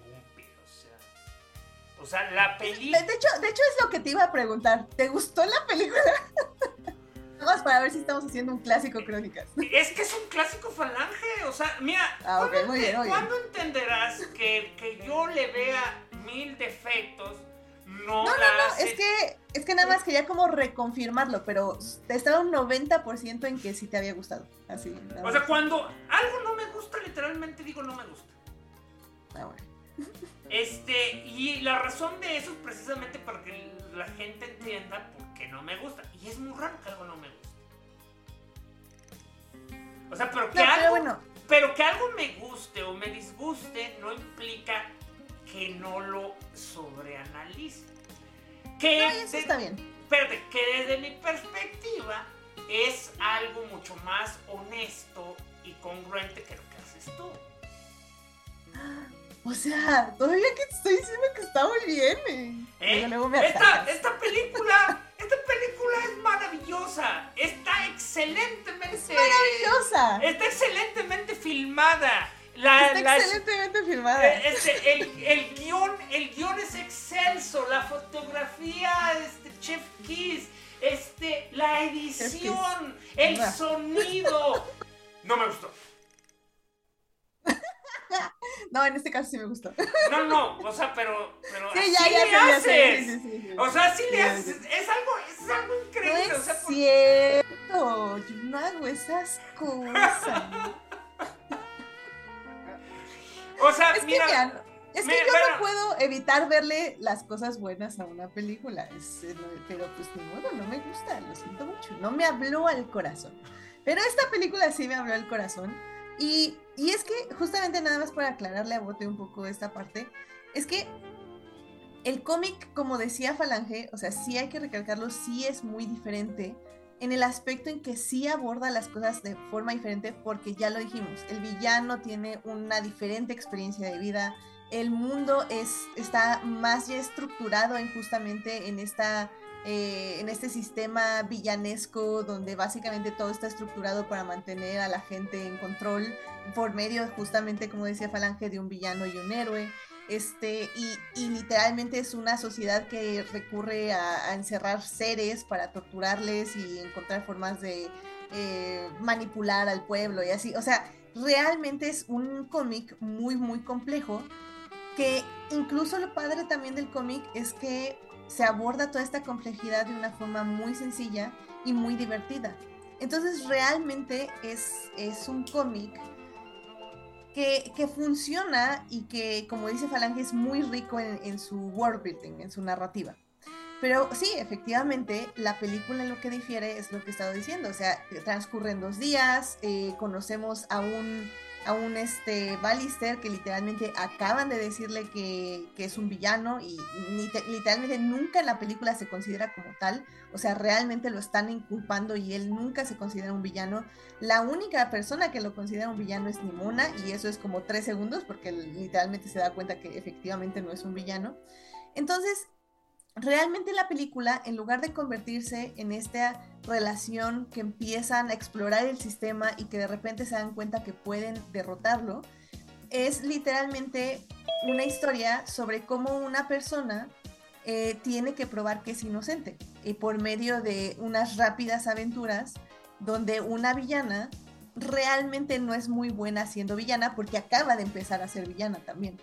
o sea la película... de hecho, de hecho es lo que te iba a preguntar. ¿Te gustó la película? Vamos para ver si estamos haciendo un clásico crónicas. Es que es un clásico falange, o sea, mira, Ah, ok, ¿cuándo, muy bien, muy bien. cuándo entenderás que, que yo le vea mil defectos no, No, no, no, hace- es que, es que nada más quería como reconfirmarlo, pero estaba un 90% en que sí te había gustado. Así. O sea, cuando algo no me gusta, literalmente digo no me gusta. Ah, bueno. Este, y la razón de eso es precisamente para que la gente entienda por qué no me gusta. Y es muy raro que algo no me guste. O sea, pero que, No, pero algo, bueno, pero que algo me guste o me disguste no implica que no lo sobreanalice. Que, no, eso de- está bien. espérate, que desde mi perspectiva es algo mucho más honesto y congruente que lo que haces tú. O sea, todavía que te estoy diciendo que está muy bien. eh. ¿Eh? Luego, me Esta, esta película, esta película es maravillosa. Está excelentemente. Maravillosa. Está excelentemente filmada. La, Está la- excelentemente filmada. eh, este, el, el guion, el guion es excelso. La fotografía, este, Chef Kiss, este, la edición, el sonido. No me gustó. No, en este caso sí me gustó. No, no, o sea, pero, pero Sí, así ya, le ya haces. Sí, sí. O sea, sí le haces. Es algo, es algo No increíble. o sea, es por- cierto. Yo no hago esas cosas. O sea, Es que, mira, no- es que mira, yo bueno. no puedo evitar verle las cosas buenas a una película. es, eh, no- pero pues ni modo, no me gusta, lo siento mucho. No me habló al corazón. Pero esta película sí me habló al corazón. Y, es que, justamente nada más para aclararle a Bote un poco esta parte, es que el cómic, como decía Falange, o sea, sí hay que recalcarlo, sí es muy diferente en el aspecto en que sí aborda las cosas de forma diferente, porque ya lo dijimos, el villano tiene una diferente experiencia de vida, el mundo es, está más ya estructurado en justamente en esta eh, en este sistema villanesco donde básicamente todo está estructurado para mantener a la gente en control por medio justamente como decía Falange de un villano y un héroe. Este y, literalmente es una sociedad que recurre a, a encerrar seres para torturarles y encontrar formas de eh, manipular al pueblo y así. O sea realmente es un cómic muy muy complejo que incluso lo padre también del cómic es que se aborda toda esta complejidad de una forma muy sencilla y muy divertida. Entonces realmente es, es un cómic que, que funciona y que, como dice Falange, es muy rico en, en su world building, en su narrativa. Pero sí, efectivamente, la película lo que difiere es lo que he estado diciendo. O sea, transcurren dos días, eh, conocemos a un, a un este, Ballister que literalmente acaban de decirle que, que es un villano y literalmente nunca en la película se considera como tal. O sea, realmente lo están inculpando y él nunca se considera un villano. La única persona que lo considera un villano es Nimona y eso es como tres segundos porque literalmente se da cuenta que efectivamente no es un villano. Entonces, realmente la película, en lugar de convertirse en esta relación que empiezan a explorar el sistema y que de repente se dan cuenta que pueden derrotarlo, es literalmente una historia sobre cómo una persona eh, tiene que probar que es inocente y por medio de unas rápidas aventuras donde una villana realmente no es muy buena siendo villana porque acaba de empezar a ser villana también.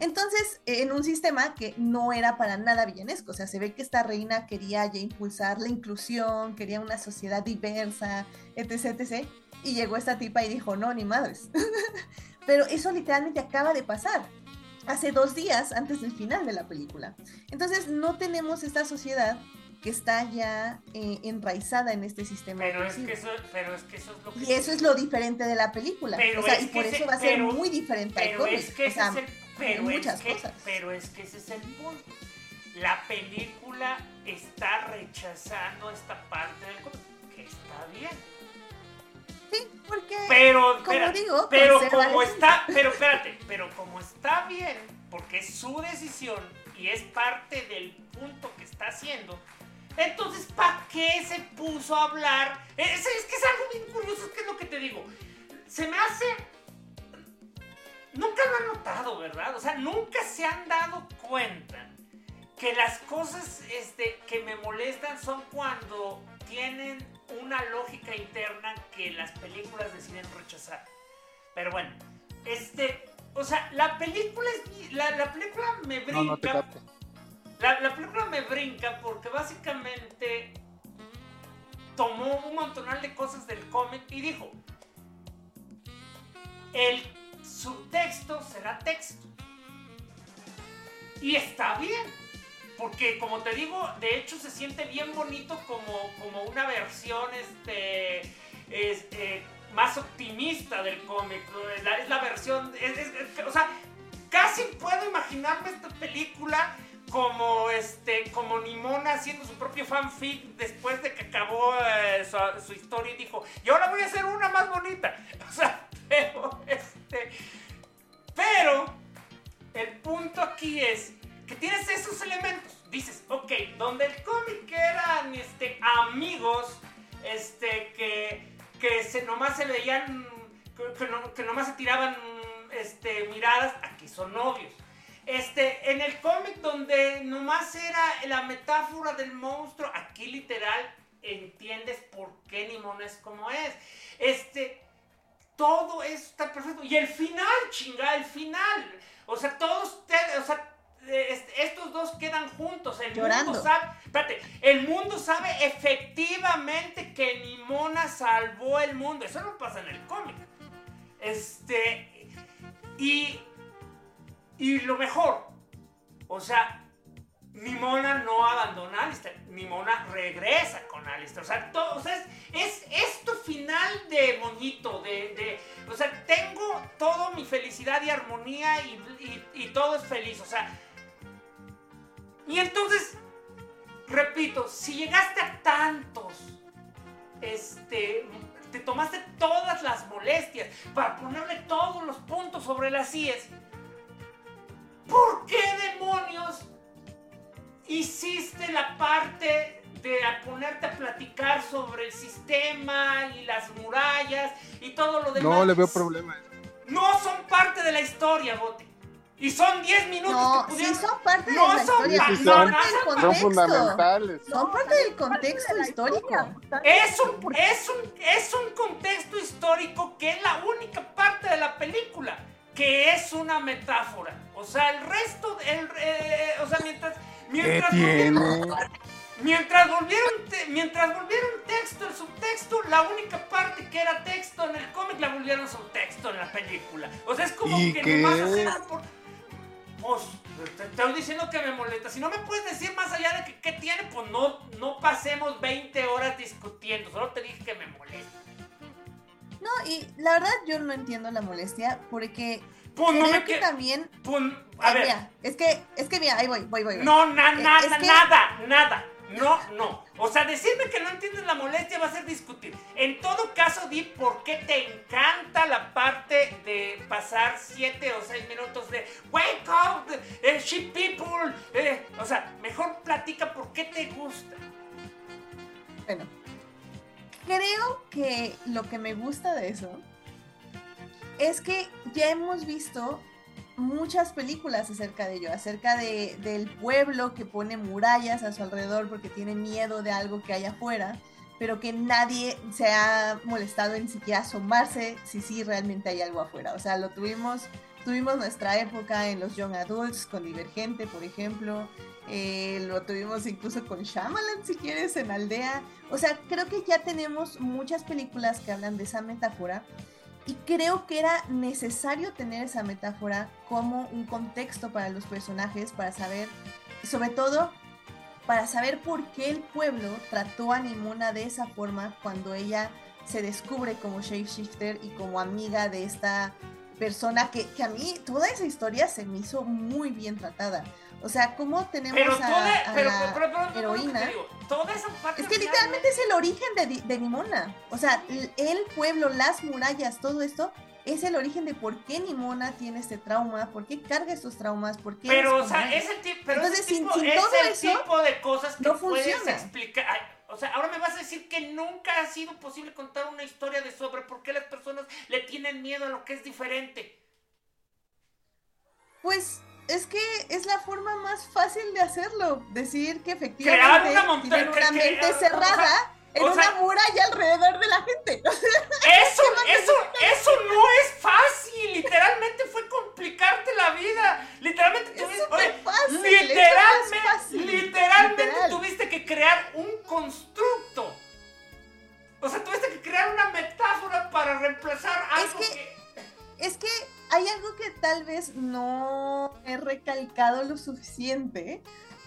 Entonces, en un sistema que no era para nada villanesco, o sea, se ve que esta reina quería ya impulsar la inclusión, quería una sociedad diversa, etc, etc. Y llegó esta tipa y dijo, no, ni madres. Pero eso literalmente acaba de pasar hace dos días antes del final de la película. Entonces, no tenemos esta sociedad que está ya eh, enraizada en este sistema. Pero es, que eso, pero es que eso es lo que... Y eso es lo diferente de la película. Pero o sea, es y por ese- eso va a ser pero- muy diferente al cómic. es que o sea, es el, pero muchas es que, cosas. pero es que ese es el punto. La película está rechazando esta parte del que está bien. Sí, porque Pero, como digo, pero como está, pero espérate, pero como está bien, porque es su decisión y es parte del punto que está haciendo, entonces ¿para qué se puso a hablar? Es, es que es algo bien curioso, es que es lo que te digo. Se me hace nunca lo han notado, ¿verdad? O sea, nunca se han dado cuenta que las cosas este, que me molestan son cuando tienen una lógica interna que las películas deciden rechazar. Pero bueno, este, o sea, la película es, la, la película me brinca. No, no te. La, la película me brinca porque básicamente tomó un montonal de cosas del cómic y dijo, el subtexto será texto. Y está bien, porque como te digo, de hecho se siente bien bonito como, como una versión este, es, eh, más optimista del cómic. Es la, es versión, o sea, casi puedo imaginarme esta película como este como Nimona haciendo su propio fanfic después de que acabó eh, su, su historia y dijo y ahora voy a hacer una más bonita o sea pero este pero el punto aquí es que tienes esos elementos dices ok donde el cómic eran este amigos este que que se nomás se veían que, no- que nomás se tiraban este miradas aquí son novios este, en el cómic donde nomás era la metáfora del monstruo, aquí literal entiendes por qué Nimona es como es. Este, todo está perfecto. Y el final, chinga, el final. O sea, todos, te- o sea, eh, estos dos quedan juntos. El Llorando. mundo sabe, espérate, el mundo sabe efectivamente que Nimona salvó el mundo. Eso no pasa en el cómic. Este, y y lo mejor, o sea, Nimona no abandona a Alistair, Nimona regresa con Alistair. O sea, es, es, tu final de moñito, de, o sea, tengo todo mi felicidad y armonía y todo es feliz. O sea, y entonces, repito, si llegaste a tantos, este, te tomaste todas las molestias para ponerle todos los puntos sobre las IES. ¿Por qué demonios hiciste la parte de a ponerte a platicar sobre el sistema y las murallas y todo lo demás? No le veo problema. No son parte de la historia, Bote. Y son 10 minutos No, que sí pudieron... son parte No de la son historia, pa- Sí, no, son, no, parte del son- son contexto. fundamentales. Son parte del contexto histórico. Es un, es, un, es un contexto histórico que es la única parte de la película que es una metáfora. O sea, el resto, el, eh, o sea, mientras, ¿Qué mientras, tiene? mientras volvieron, te- mientras volvieron texto el subtexto, la única parte que era texto en el cómic la volvieron subtexto en la película. O sea, es como ¿Y que qué? nomás hacerlo por... Te te estoy diciendo que me molesta. Si no me puedes decir más allá de que qué tiene, pues no, no pasemos 20 horas discutiendo. Solo te dije que me molesta. No, y la verdad yo no entiendo la molestia porque Pues no creo me que que... también... pues, a ver, mira, es que, es que mira, ahí voy, voy, voy. voy. no, na, na- es na- que- nada, nada. No, no. O sea, decirme que no entiendes la molestia va a ser discutir. En todo caso, di por qué te encanta la parte de pasar 7 o 6 minutos de Wake up, eh, people. eh, o sea, mejor platica por qué te gusta. Bueno, creo que lo que me gusta de eso es que ya hemos visto muchas películas acerca de ello, acerca de, del pueblo que pone murallas a su alrededor porque tiene miedo de algo que hay afuera, pero que nadie se ha molestado en siquiera asomarse si sí realmente hay algo afuera. O sea, lo tuvimos, tuvimos nuestra época en los Young Adults con Divergente, por ejemplo, eh, lo tuvimos incluso con Shyamalan, si quieres, en Aldea. O sea, creo que ya tenemos muchas películas que hablan de esa metáfora y creo que era necesario tener esa metáfora como un contexto para los personajes, para saber, sobre todo, para saber por qué el pueblo trató a Nimona de esa forma cuando ella se descubre como shapeshifter y como amiga de esta persona que, que a mí toda esa historia se me hizo muy bien tratada. O sea, ¿cómo tenemos Pero a, toda, a pero, la pero, pero, heroína? te digo, toda esa parte Es que literalmente es el origen de, de Nimona. O sea, el pueblo, las murallas, todo esto es el origen de por qué Nimona tiene este trauma, por qué carga estos traumas, por qué... Pero, o sea, es. ese tipo, pero Entonces, ese sin- tipo, sin es todo el eso, tipo de cosas que no puedes funciona. explicar. O sea, ahora me vas a decir que nunca ha sido posible contar una historia de sobre por qué las personas le tienen miedo a lo que es diferente. Pues es que es la forma más fácil de hacerlo. Decir que efectivamente una tienen una mente o sea, cerrada en o una sea- muralla alrededor de la gente. Eso, eso, eso no es fácil. Literalmente fue complicarte la vida. Literalmente Es tuviste, oye, fácil, literalmente, fácil, literalmente literal. tuviste que crear un constructo. O sea, tuviste que crear una metáfora para reemplazar algo que- que Es que hay algo que tal vez no he recalcado lo suficiente,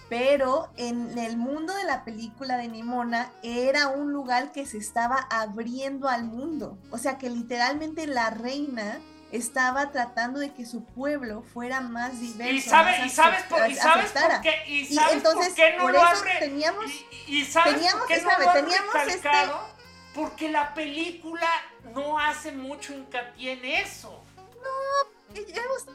pero en el mundo de la película de Nimona era un lugar que se estaba abriendo al mundo. O sea que literalmente la reina estaba tratando de que su pueblo fuera más diverso. Y, sabe- más y sabes por, y sabes por qué, y Y sabes entonces, por qué no por lo eso han re- teníamos- y, sabes teníamos- por qué no lo teníamos este-? Porque la película no hace mucho hincapié en eso. Y ya hemos-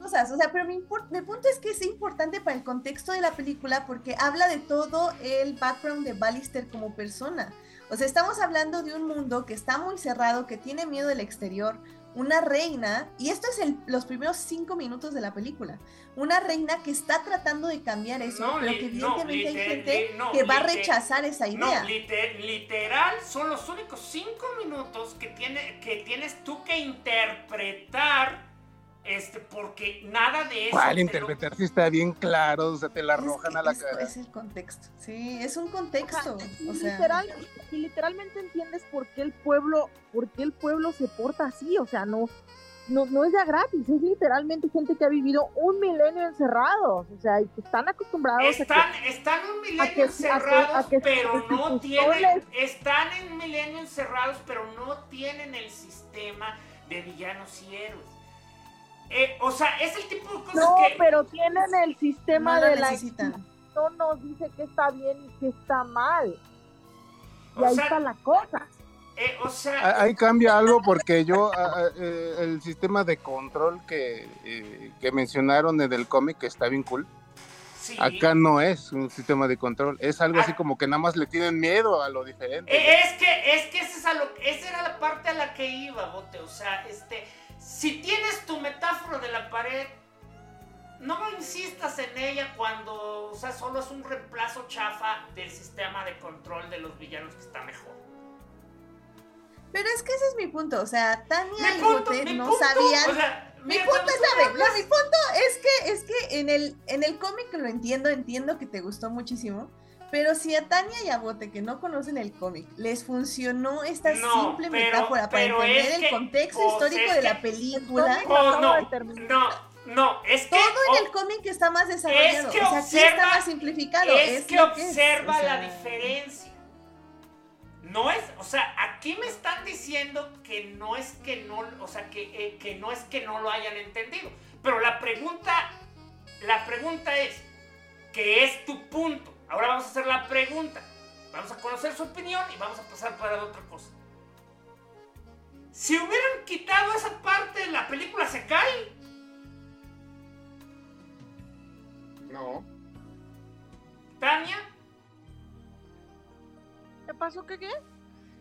cosas, o sea, pero mi, mi punto es que es importante para el contexto de la película porque habla de todo el background de Ballister como persona. O sea, estamos hablando de un mundo que está muy cerrado, que tiene miedo del exterior, una reina, y esto es el- los primeros cinco minutos de la película, una reina que está tratando de cambiar eso, No, pero que no, evidentemente hay gente no, que va a rechazar esa idea. Liter- literal, son los únicos cinco minutos que, tiene, que tienes tú que interpretar, este, porque nada de eso. ¿Cuál te lo- interpretar? Si está bien claro, o sea, te la Es arrojan a la esto cara. Es el contexto, sí, es un contexto. Y O sea, literal, y literalmente entiendes por qué el pueblo, por qué el pueblo se porta así, o sea, no, no, no es ya gratis, es literalmente gente que ha vivido un milenio encerrados, o sea, y que están acostumbrados a Están, que están un a que- milenio a que- encerrados, a que- pero a que no tienen. Están en milenio encerrados, pero no tienen el sistema de villanos y héroes. Eh, o sea, es el tipo de cosas no, que. pero tienen el sistema no de la no nos dice que está bien y que está mal. Y O ahí sea, está la cosa. eh, o sea, Ah, Ahí cambia algo porque yo, ah, ah, eh, el sistema de control que, eh, que mencionaron en el cómic que está bien cool, sí. acá no es un sistema de control, es algo así Ah. como que nada más le tienen miedo a lo diferente. Eh, Es que, es que esa, es a lo- esa era la parte a la que iba, Bote. O sea, este, si tienes tu metáfora de la pared, no insistas en ella cuando, o sea, solo es un reemplazo chafa del sistema de control de los villanos que está mejor. Pero es que ese es mi punto, o sea, Tania y Bote no punto, sabían. o sea, mi punto es, no, mi punto es que, es que en el, en el cómic lo entiendo, entiendo que te gustó muchísimo, pero si a Tania y a Bote, que no conocen el cómic, les funcionó esta No, simple pero- metáfora para entender es el que- contexto pues, histórico es de que- la película, Oh, no, no, no, es que... todo oh, en el cómic está más desarrollado, que o sea, aquí está observa- más simplificado. es, que es, observa o sea, la diferencia. No es, o sea, aquí me están diciendo que no es que no, o sea, que, eh, que no es que no lo hayan entendido. Pero la pregunta, la pregunta es, ¿qué es tu punto? Ahora vamos a hacer la pregunta. Vamos a conocer su opinión y vamos a pasar para otra cosa. Si hubieran quitado esa parte, la película se cae. No. Tania. ¿Qué pasó? ¿Qué qué?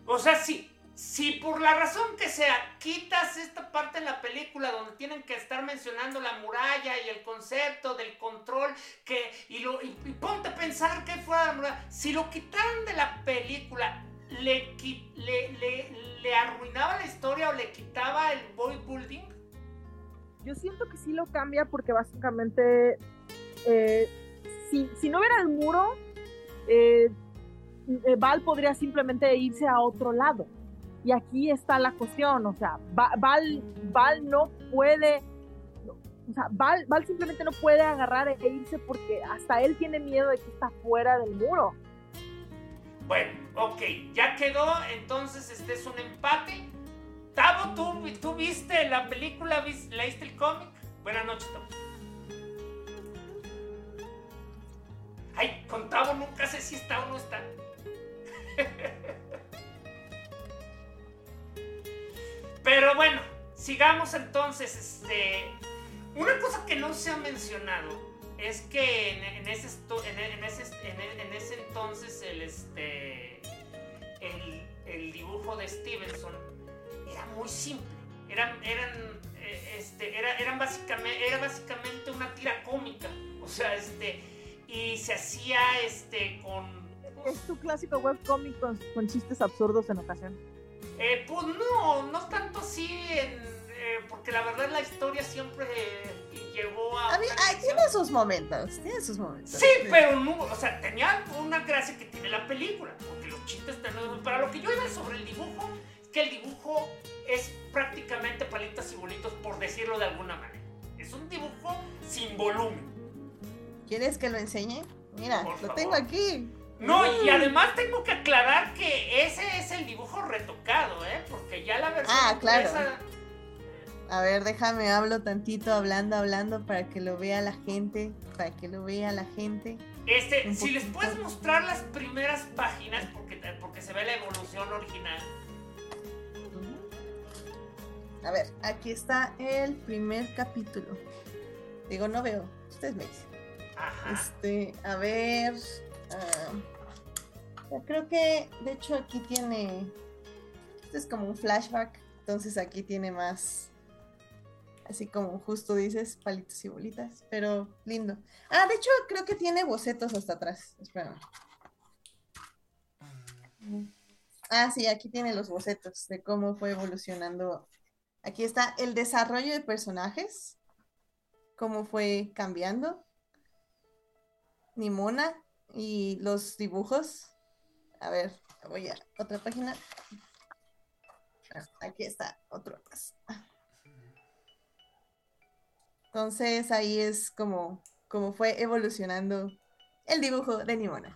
O sea, si, si por la razón que sea quitas esta parte en la película donde tienen que estar mencionando la muralla y el concepto del control, que, y, ponte a pensar que fuera la muralla, si lo quitaran de la película, le, le, le, le arruinaba la historia o le quitaba el boy building? Yo siento que sí lo cambia porque básicamente eh, si, si, no hubiera el muro, eh, eh, Val podría simplemente irse a otro lado. Y aquí está la cuestión, o sea, Val, Val no puede, o sea, Val, Val, simplemente no puede agarrar e irse porque hasta él tiene miedo de que está fuera del muro. Bueno, ok, ya quedó, entonces este es un empate. Tavo, ¿tú, ¿tú viste la película, leíste el cómic? Buenas noches, Tavo. Ay, con Tavo nunca sé si está o no está. Pero bueno, sigamos entonces. Este, una cosa que no se ha mencionado es que en, ese, en, ese, en, ese, entonces el, este, el, dibujo de Stevenson era muy simple. Eran, eran, eh, este, era, eran básicamente, era básicamente una tira cómica. O sea, este, y se hacía este, con es tu clásico webcomic con, con chistes absurdos en ocasión. Eh, pues no, no tanto así, eh, porque la verdad la historia siempre llevó a... a mí, tiene sus momentos, tiene sus momentos. Sí, pero no, o sea, tenía una gracia que tiene la película, porque los chistes están... Para lo que yo iba sobre el dibujo, es que el dibujo es prácticamente palitas y bolitos, por decirlo de alguna manera. Es un dibujo sin volumen. ¿Quieres que lo enseñe? Mira, lo tengo aquí. No, y además tengo que aclarar que ese es el dibujo retocado, ¿eh? Porque ya la versión. Ah, claro. A ver, déjame, hablo tantito, hablando, hablando, para que lo vea la gente, para que lo vea la gente. Este, si les puedes mostrar las primeras páginas, porque, porque se ve la evolución original. A ver, aquí está el primer capítulo. Digo, no veo, ustedes me dicen. Ajá. Este, a ver, Ah, creo que, de hecho, aquí tiene. Este es como un flashback. Entonces aquí tiene más. Así como justo dices, palitos y bolitas. Pero lindo. Ah, de hecho, creo que tiene bocetos hasta atrás. Espera. Ah, sí, aquí tiene los bocetos de cómo fue evolucionando. Aquí está el desarrollo de personajes. Cómo fue cambiando. Nimona, y los dibujos. A ver, voy a otra página. Aquí está, otro más. Entonces ahí es como, como fue evolucionando el dibujo de Nimona.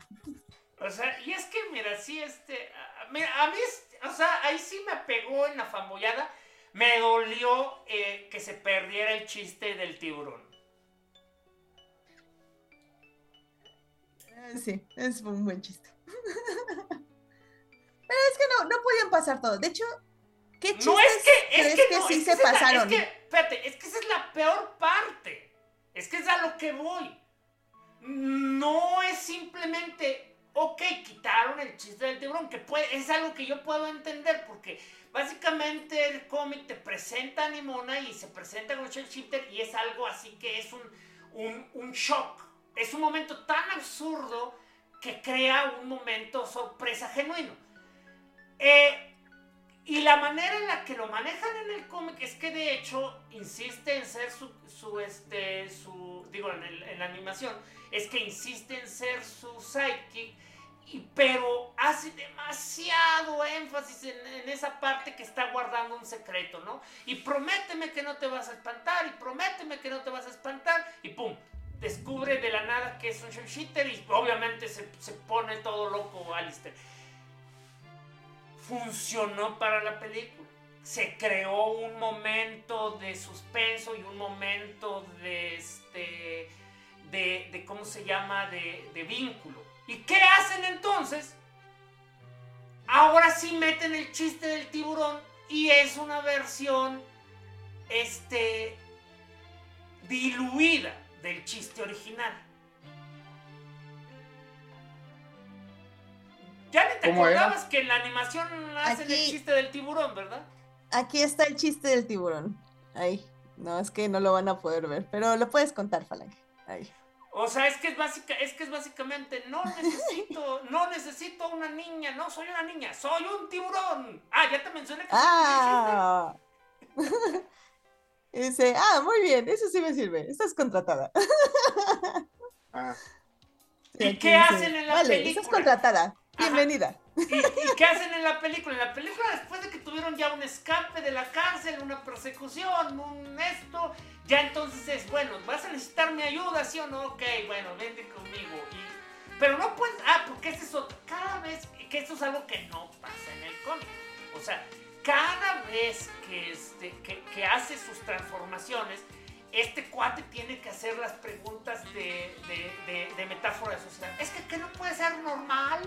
O sea, y es que, mira, sí, este, mira, a mí, o sea, ahí sí me pegó en la famollada, me dolió eh, que se perdiera el chiste del tiburón. Sí, es un buen chiste. Pero es que no, no podían pasar todo. De hecho, ¿qué chistes no, es que, es que, sí se pasaron? es que, espérate, es que esa es la peor parte. Es que es a lo que voy. No es simplemente, ok, quitaron el chiste del tiburón, que puede, es algo que yo puedo entender, porque básicamente el cómic te presenta a Nimona y se presenta con Shell Shifter y es algo así que es un, un, un shock es un momento tan absurdo que crea un momento sorpresa genuino. Eh, y la manera en la que lo manejan en el cómic es que de hecho insiste en ser su, este, su, digo, en, la animación, es que insiste en ser su sidekick, y, pero hace demasiado énfasis en, en, esa parte que está guardando un secreto, ¿no? Y prométeme que no te vas a espantar, y prométeme que no te vas a espantar, y pum, descubre de la nada que es un shooter y obviamente se, pone todo loco Alistair. Funcionó para la película. Se creó un momento de suspenso y un momento de este. de, cómo se llama, de, de vínculo. ¿Y qué hacen entonces? Ahora sí meten el chiste del tiburón y es una versión este diluida del chiste original. te ¿Cómo era? acordabas que en la animación hacen el chiste del tiburón, ¿verdad? Aquí está el chiste del tiburón. Ahí. No, es que no lo van a poder ver, pero lo puedes contar, Falange. Ahí. O sea, es que es básica, es que es básicamente no necesito, no necesito una niña, no soy una niña, soy un tiburón. Ah, ya te mencioné que soy Ah. Y dice, ah, muy bien, eso sí me sirve. Estás contratada. Ah, ¿Y qué dice, hacen en la vale, película? Estás contratada. Bienvenida. ¿Y, y qué hacen en la película? En la película, después de que tuvieron ya un escape de la cárcel, una persecución, un esto, ya entonces es, bueno, vas a necesitar mi ayuda, ¿sí o no? Ok, bueno, vente conmigo. Y, pero no puedes, ah, porque ese es otro, cada vez, que esto es algo que no pasa en el cómic. O sea, cada vez que, este, que, hace sus transformaciones, este cuate tiene que hacer las preguntas de, de, de- metáfora. Es que no puede ser normal.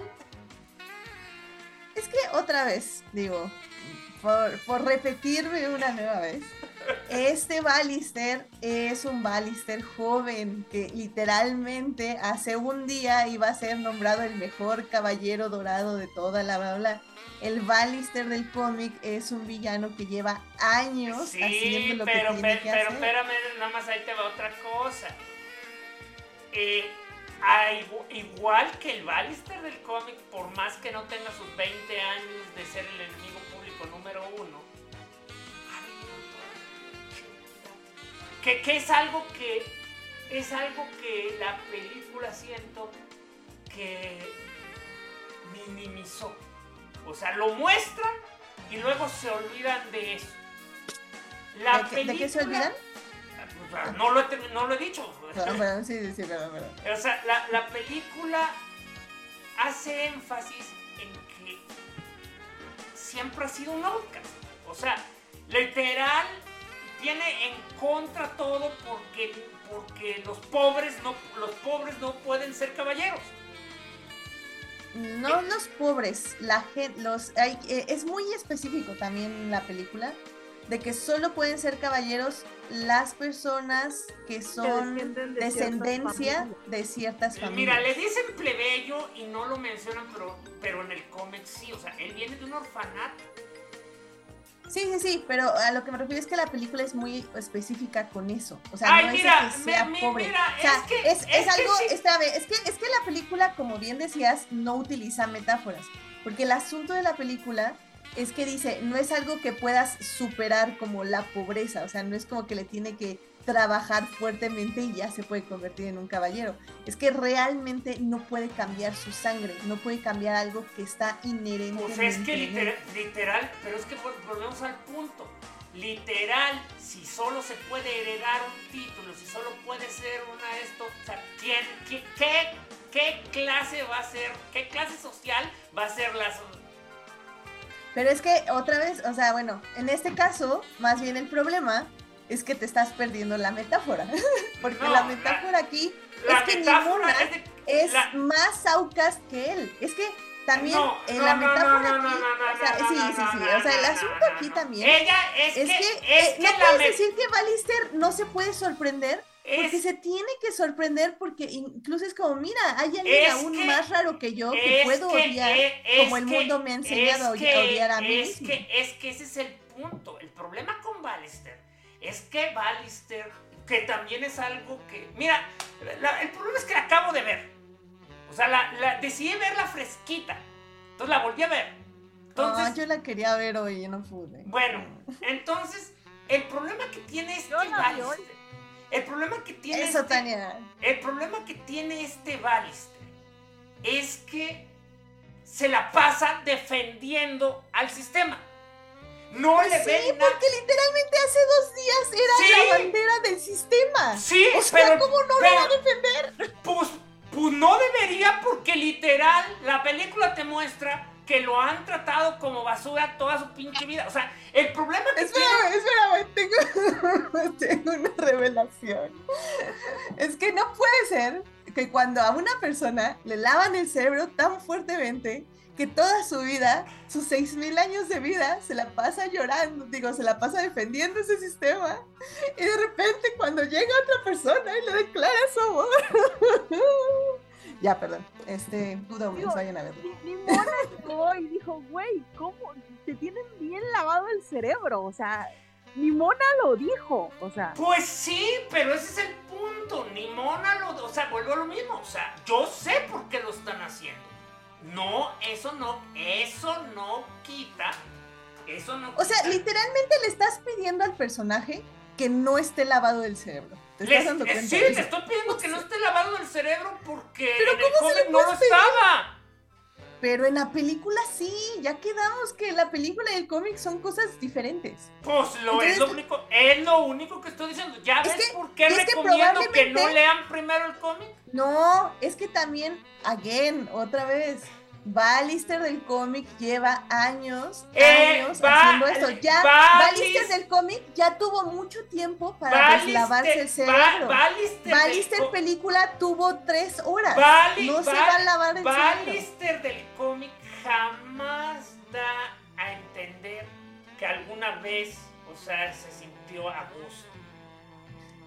Es que otra vez, digo, por, por repetirme una nueva vez, este Ballister es un Ballister joven que literalmente hace un día iba a ser nombrado el mejor caballero dorado de toda la bla. El Ballister del cómic es un villano que lleva años Sí, haciendo lo pero, que tiene pero, que pero hacer. espérame, nada más ahí te va otra cosa. Eh, igual que el Ballister del cómic, por más que no tenga sus 20 años de ser el enemigo público número uno, que, que es algo que es algo que la película siento que minimizó. O sea, lo muestran y luego se olvidan de eso. La ¿De qué- de qué se película- olvidan? Ah, No lo he, no lo he dicho. Perdón, perdón, sí, sí, sí, perdón, perdón. O sea, la, la película hace énfasis siempre ha sido un outcast. O sea, literal tiene en contra todo porque, porque los pobres no los pobres no pueden ser caballeros. No los pobres, la los, hay- eh, es muy específico también la película de que solo pueden ser caballeros las personas que son de descendencia de ciertas familias. Mira, le dicen plebeyo y no lo mencionan, pero, pero en el cómic sí. O sea, él viene de un orfanato. Sí, sí, sí, pero a lo que me refiero es que la película es muy específica con eso. O sea, Ay, no mira, es que sea mi- mi- pobre. mira, o sea, es que- es, es es que algo, sí. espérame, es que, es que la película, como bien decías, no utiliza metáforas. Porque el asunto de la película es que dice, no es algo que puedas superar como la pobreza. O sea, no es como que le tiene que trabajar fuertemente y ya se puede convertir en un caballero. Es que realmente no puede cambiar su sangre, no puede cambiar algo que está inherente. Pues es que literal, literal, pero es que vol- volvemos al punto. Literal, si solo se puede heredar un título, si solo puede ser una esto, o sea, ¿quién, qué, qué, qué clase va a ser, qué clase social va a ser la... Pero es que otra vez, o sea, bueno, en este caso, más bien el problema es que te estás perdiendo la metáfora. Porque No, la la- metáfora aquí La es que ninguna es de- es la- más outcast que él. Es que también No, en no, la metáfora aquí, o sea, sí, sí, sí, o sea, el asunto aquí también Ella es, es que, que, es eh, que no puedes decir que Ballister no se puede sorprender porque se tiene que sorprender porque incluso es como, mira, hay alguien aún que- más raro que yo que puedo que- odiar eh, es como el que- mundo me ha enseñado a odiar a mí es mismo. que, es que ese es el punto. El problema con Ballister es que Ballister, que también es algo que. Mira, la- el problema es que la acabo de ver. O sea, la, la- decidí verla fresquita. Entonces la volví a ver. Entonces, Ah, yo la quería ver hoy y no pude. bueno, entonces, el problema que tiene este Yo la vi hoy. Ballister. El problema que tiene Eso, este- Tania. el problema que tiene este Ballister es que se la pasa defendiendo al sistema. No Pues le sí, ven porque literalmente hace dos días era Sí. la bandera del sistema. Sí, O sea, pero, ¿cómo no pero- lo va a defender? Pues, pues no debería porque literal la película te muestra que lo han tratado como basura toda su pinche vida. O sea, el problema que tiene... Tengo, tengo una revelación. Es que no puede ser que cuando a una persona le lavan el cerebro tan fuertemente que toda su vida, sus seis mil años de vida, se la pasa llorando, digo, se la pasa defendiendo ese sistema, y de repente cuando llega otra persona y le declara su amor, Ya, perdón. Este, Good Omens, vayan a verlo. Ni, ni Mona llegó y dijo, güey, ¿cómo? Te tienen bien lavado el cerebro. O sea, ni Mona lo dijo. O sea, Pues sí, pero ese es el punto. Ni Mona lo. O sea, vuelvo a lo mismo. O sea, yo sé por qué lo están haciendo. No, eso no. Eso no quita. Eso no O sea, literalmente le estás pidiendo al personaje que no esté lavado del cerebro. ¿Te Le- estás dando cuenta sí, eso? estoy pidiendo que no esté lavado el cerebro porque Pero en el ¿cómo se cómic no lo estaba. Pero en la película sí, ya quedamos que la película y el cómic son cosas diferentes. Pues lo es lo único, es lo único que estoy diciendo. ¿Ya Es ves que- por qué es que recomiendo que no lean primero el cómic? No, es que también, again, otra vez, Ballister del cómic lleva años, Eh, años haciendo esto. Ya, Ballister del cómic ya tuvo mucho tiempo para deslavarse el Ballister, Ba- cerebro. Ballister película tuvo tres horas. Bali- no se va a lavar el cerebro. Ballister del cómic jamás da a entender que alguna vez, o sea, se sintió a gusto.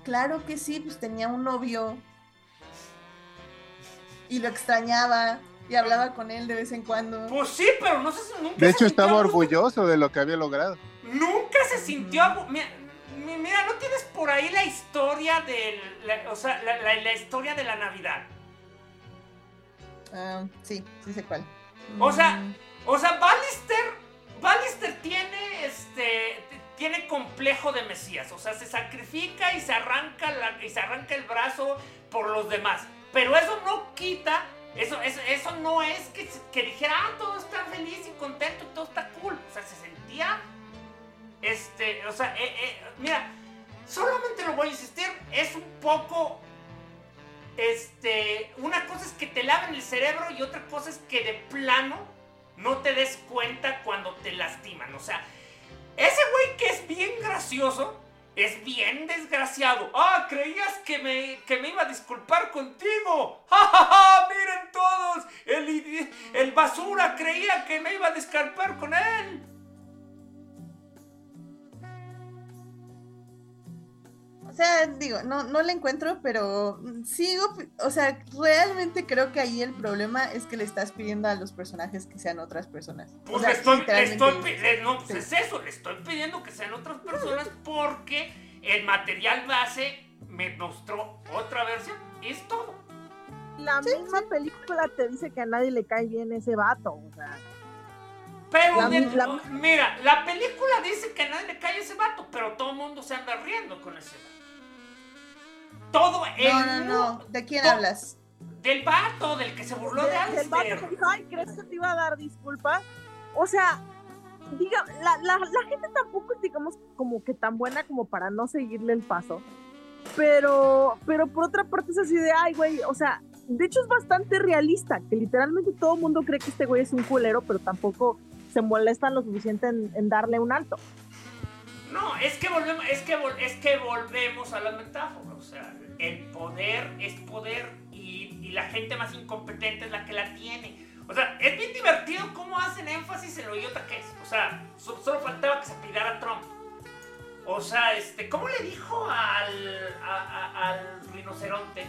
Claro que sí, pues tenía un novio y lo extrañaba y hablaba con él de vez en cuando. Pues sí, pero no sé si nunca De se hecho, sintió estaba orgulloso de lo que había logrado. Nunca se sintió Mira, mi- mira, ¿no tienes por ahí la historia del. la- o sea, la, la- la historia de la Navidad? Ah, sí, sí sé cuál. O sea, Mm, O sea, Ballister. Ballister tiene este. Tiene complejo de Mesías. O sea, se sacrifica y se arranca la, y se arranca el brazo por los demás. Pero eso no quita. Eso, eso, eso no es que, que dijera, ah, todo está feliz y contento y todo está cool. O sea, se sentía. Este. O sea, eh, eh, mira. Solamente lo voy a insistir. Es un poco este, una cosa es que te laven el cerebro y otra cosa es que de plano no te des cuenta cuando te lastiman. O sea, ese güey que es bien gracioso es bien desgraciado. Ah, creías que me, que me iba a disculpar contigo. ¡Ja, ja, ja! Miren todos. El, el basura creía que me iba a disculpar con él. Sea, digo, no, no le encuentro, pero sigo, o sea, realmente creo que ahí el problema es que le estás pidiendo a los personajes que sean otras personas. O Pues sea, le estoy, le estoy le- no, pues sí. es eso, le estoy pidiendo que sean otras personas porque el material base me mostró otra versión. Es todo. la misma película te dice que a nadie le cae bien ese vato. O sea, Pero, La- de- la- mira, la película dice que a nadie le cae ese vato, pero todo el mundo se anda riendo con ese vato. Todo el No, no, no. ¿De quién hablas? Del vato, del que se burló de, del- del vato que Alistair. dijo, ay, ¿crees que te iba a dar disculpas? O sea, diga, la, la, la gente tampoco es, digamos, como que tan buena como para no seguirle el paso. Pero, pero por otra parte es así de, ay, güey, o sea, de hecho es bastante realista, que literalmente todo el mundo cree que este güey es un culero, pero tampoco se molestan lo suficiente en, en darle un alto. No, es que volvemos, es que vol- es que volvemos a la metáfora. O sea, el poder es poder y, y la gente más incompetente es la que la tiene. O sea, es bien divertido cómo hacen énfasis en lo idiota que es. O sea, so- solo faltaba que se pidara Trump. O sea, este, ¿cómo le dijo al, a- a- al rinoceronte?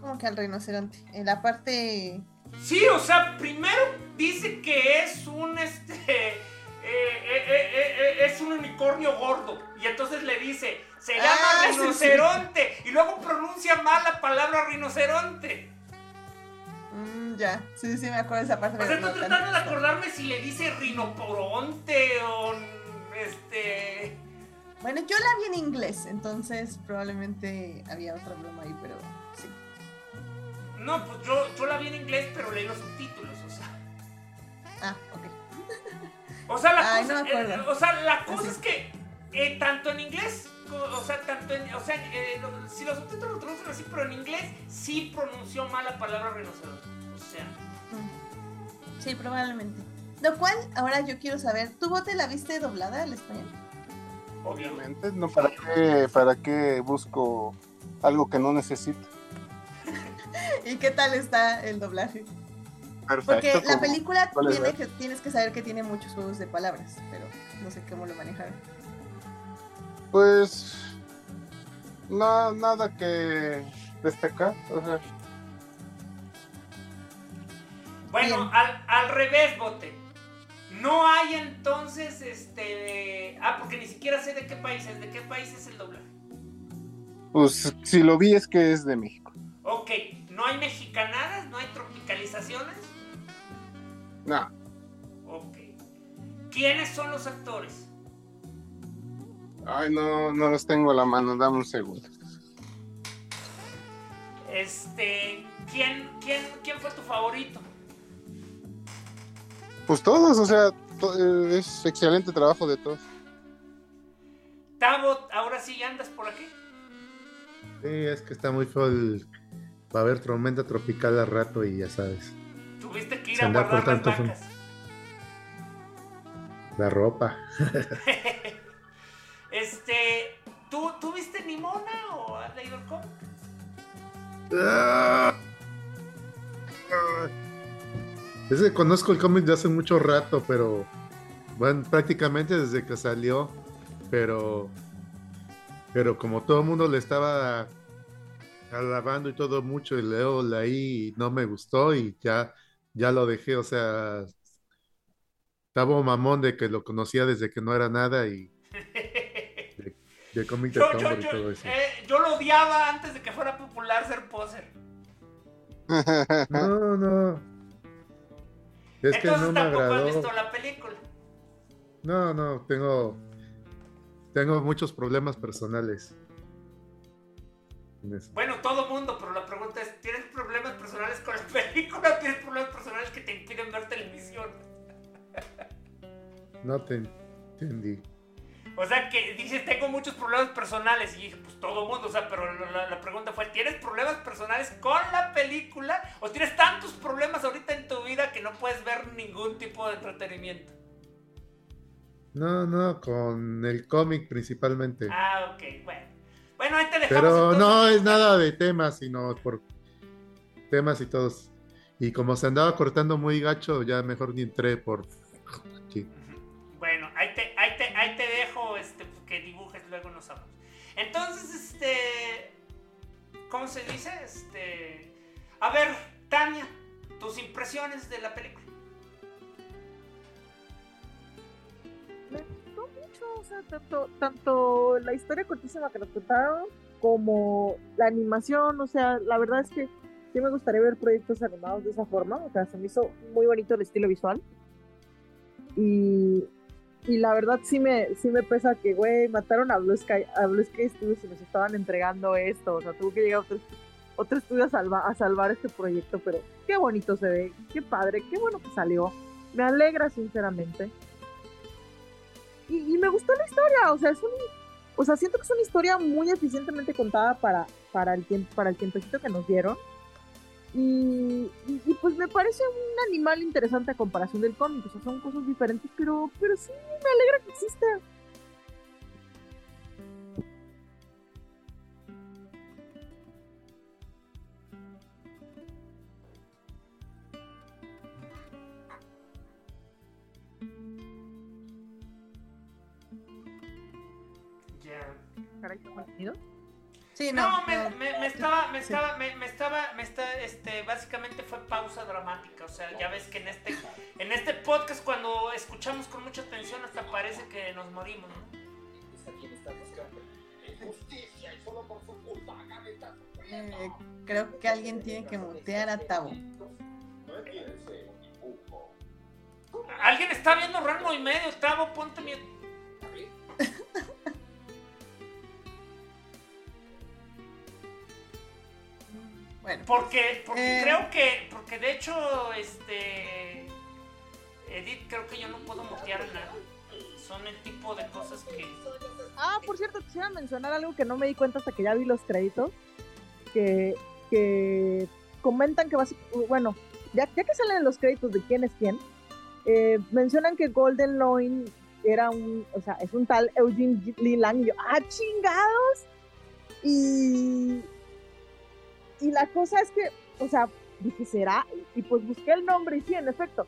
Como que al rinoceronte. En la parte. Sí, o sea, primero dice que es un este eh, eh, eh, es un unicornio gordo y entonces le dice se llama Ah, sí. rinoceronte y luego pronuncia mal la palabra rinoceronte. Mm, ya. Sí, sí, me acuerdo de esa parte. O sea, estoy tratando de acordarme si le dice rinoporonte o este Bueno, yo la vi en inglés, entonces probablemente había otra broma ahí, pero sí. no, pues yo, yo la vi en inglés pero leí los subtítulos, o sea. Ah, ok. O sea, la Ay, cosa, no eh, o sea, la cosa Así. es que eh, tanto en inglés, o sea, tanto en, o sea, eh, lo- si los subtítulos lo traducen así, pero en inglés sí pronunció mal la palabra rinoceronte. O sea, Mm. Sí, probablemente. Lo cual, ahora yo quiero saber, ¿tú bote la viste doblada al español? Obviamente, no para qué, para qué busco algo que no necesito. ¿Y qué tal está el doblaje? Perfecto. Porque la película ¿cuál es tiene que, tienes que saber que tiene muchos juegos de palabras, pero no sé cómo lo manejaron. Pues no, nada que destacar. O sea, Bueno, al, al revés, bote. No hay entonces, este... Ah, porque ni siquiera sé de qué país es. ¿De qué país es el doblaje? pues si lo vi es que es de México. Ok, no hay mexicanadas, no hay tropicalizaciones. No, Ok. ¿Quiénes son los actores? ay, no, no los tengo a la mano, dame un segundo. Este... ¿Quién, quién, quién fue tu favorito? Pues todos, o sea, to- eh, es excelente trabajo de todos. Tavo, ahora sí andas por aquí. Sí, es que está muy feo el... Va a haber tormenta tropical al rato y ya sabes. Tuviste que ir las cortando vacas. La ropa. Este... ¿tú, ¿Tú viste Nimona o has leído el cómic? Es que conozco el cómic de hace mucho rato, pero bueno, prácticamente desde que salió, pero pero como todo el mundo le estaba alabando y todo mucho y leo leí y no me gustó y ya ya lo dejé, o sea, estaba mamón de que lo conocía desde que no era nada y de, de cómic de Yo, y todo eso. eh, yo lo odiaba antes de que fuera popular ser poser. No, no. Es que Entonces no me tampoco has agradó. visto la película. No, no, tengo tengo muchos problemas personales. Bueno, todo mundo, pero la pregunta es, ¿tienes personales con la película o tienes problemas personales que te impiden ver televisión? No te entendí. O sea, que dices, tengo muchos problemas personales. Y dije, pues todo mundo, o sea, pero la, la pregunta fue, ¿tienes problemas personales con la película? ¿O tienes tantos problemas ahorita en tu vida que no puedes ver ningún tipo de entretenimiento? No, no, con el cómic principalmente. Ah, ok, bueno. Bueno, ahí te dejamos. Pero entonces. no es nada de temas, sino por temas y todos. Y como se andaba cortando muy gacho, ya mejor ni entré por aquí. Bueno, ahí te, ahí te, ahí te dejo este, que dibujes, luego nos hablamos. Entonces, este. ¿Cómo se dice? Este. A ver, Tania, tus impresiones de la película. me gustó mucho, o sea, tanto, tanto la historia cortísima que nos contaron como la animación, o sea, la verdad es que sí me gustaría ver proyectos animados de esa forma, o sea, se me hizo muy bonito el estilo visual. Y, y la verdad sí me, sí me pesa que, güey, mataron a Blue Sky, a Blue Sky Studios y nos estaban entregando esto, o sea, tuvo que llegar otro, otro estudio a, salva, a salvar este proyecto, pero qué bonito se ve, qué padre, qué bueno que salió. Me alegra sinceramente y, y me gustó la historia, o sea, es un, o sea, siento que es una historia muy eficientemente contada para, para el para el tiempecito que nos dieron. Y, y, y, pues me parece un animal interesante a comparación del cómic, o sea, son cosas diferentes, pero, pero sí me alegra que exista. Caray. Sí, no. No, me, no. me, me estaba, me Sí. estaba, me, me estaba, me está, este, básicamente fue pausa dramática, o sea, ya ves que en este, en este podcast cuando escuchamos con mucha atención hasta parece que nos morimos, ¿no? Eh, creo que alguien tiene que mutear a Tabo. Alguien está viendo Rango y medio, Tavo, ponte mi... Bueno, Porque, porque Eh. creo que, porque de hecho, este, Edith, creo que yo no puedo mutear nada. Son el tipo de cosas que... Ah, por cierto, quisiera mencionar algo que no me di cuenta hasta que ya vi los créditos, que, que comentan que básicamente, bueno, ya, ya que salen los créditos de quién es quién, eh, mencionan que Golden Loin era un, o sea, es un tal Eugene Lee Lang, y yo, ¡ah, chingados! Y, y la cosa es que, o sea, dije, ¿será? Y pues busqué el nombre y sí, en efecto,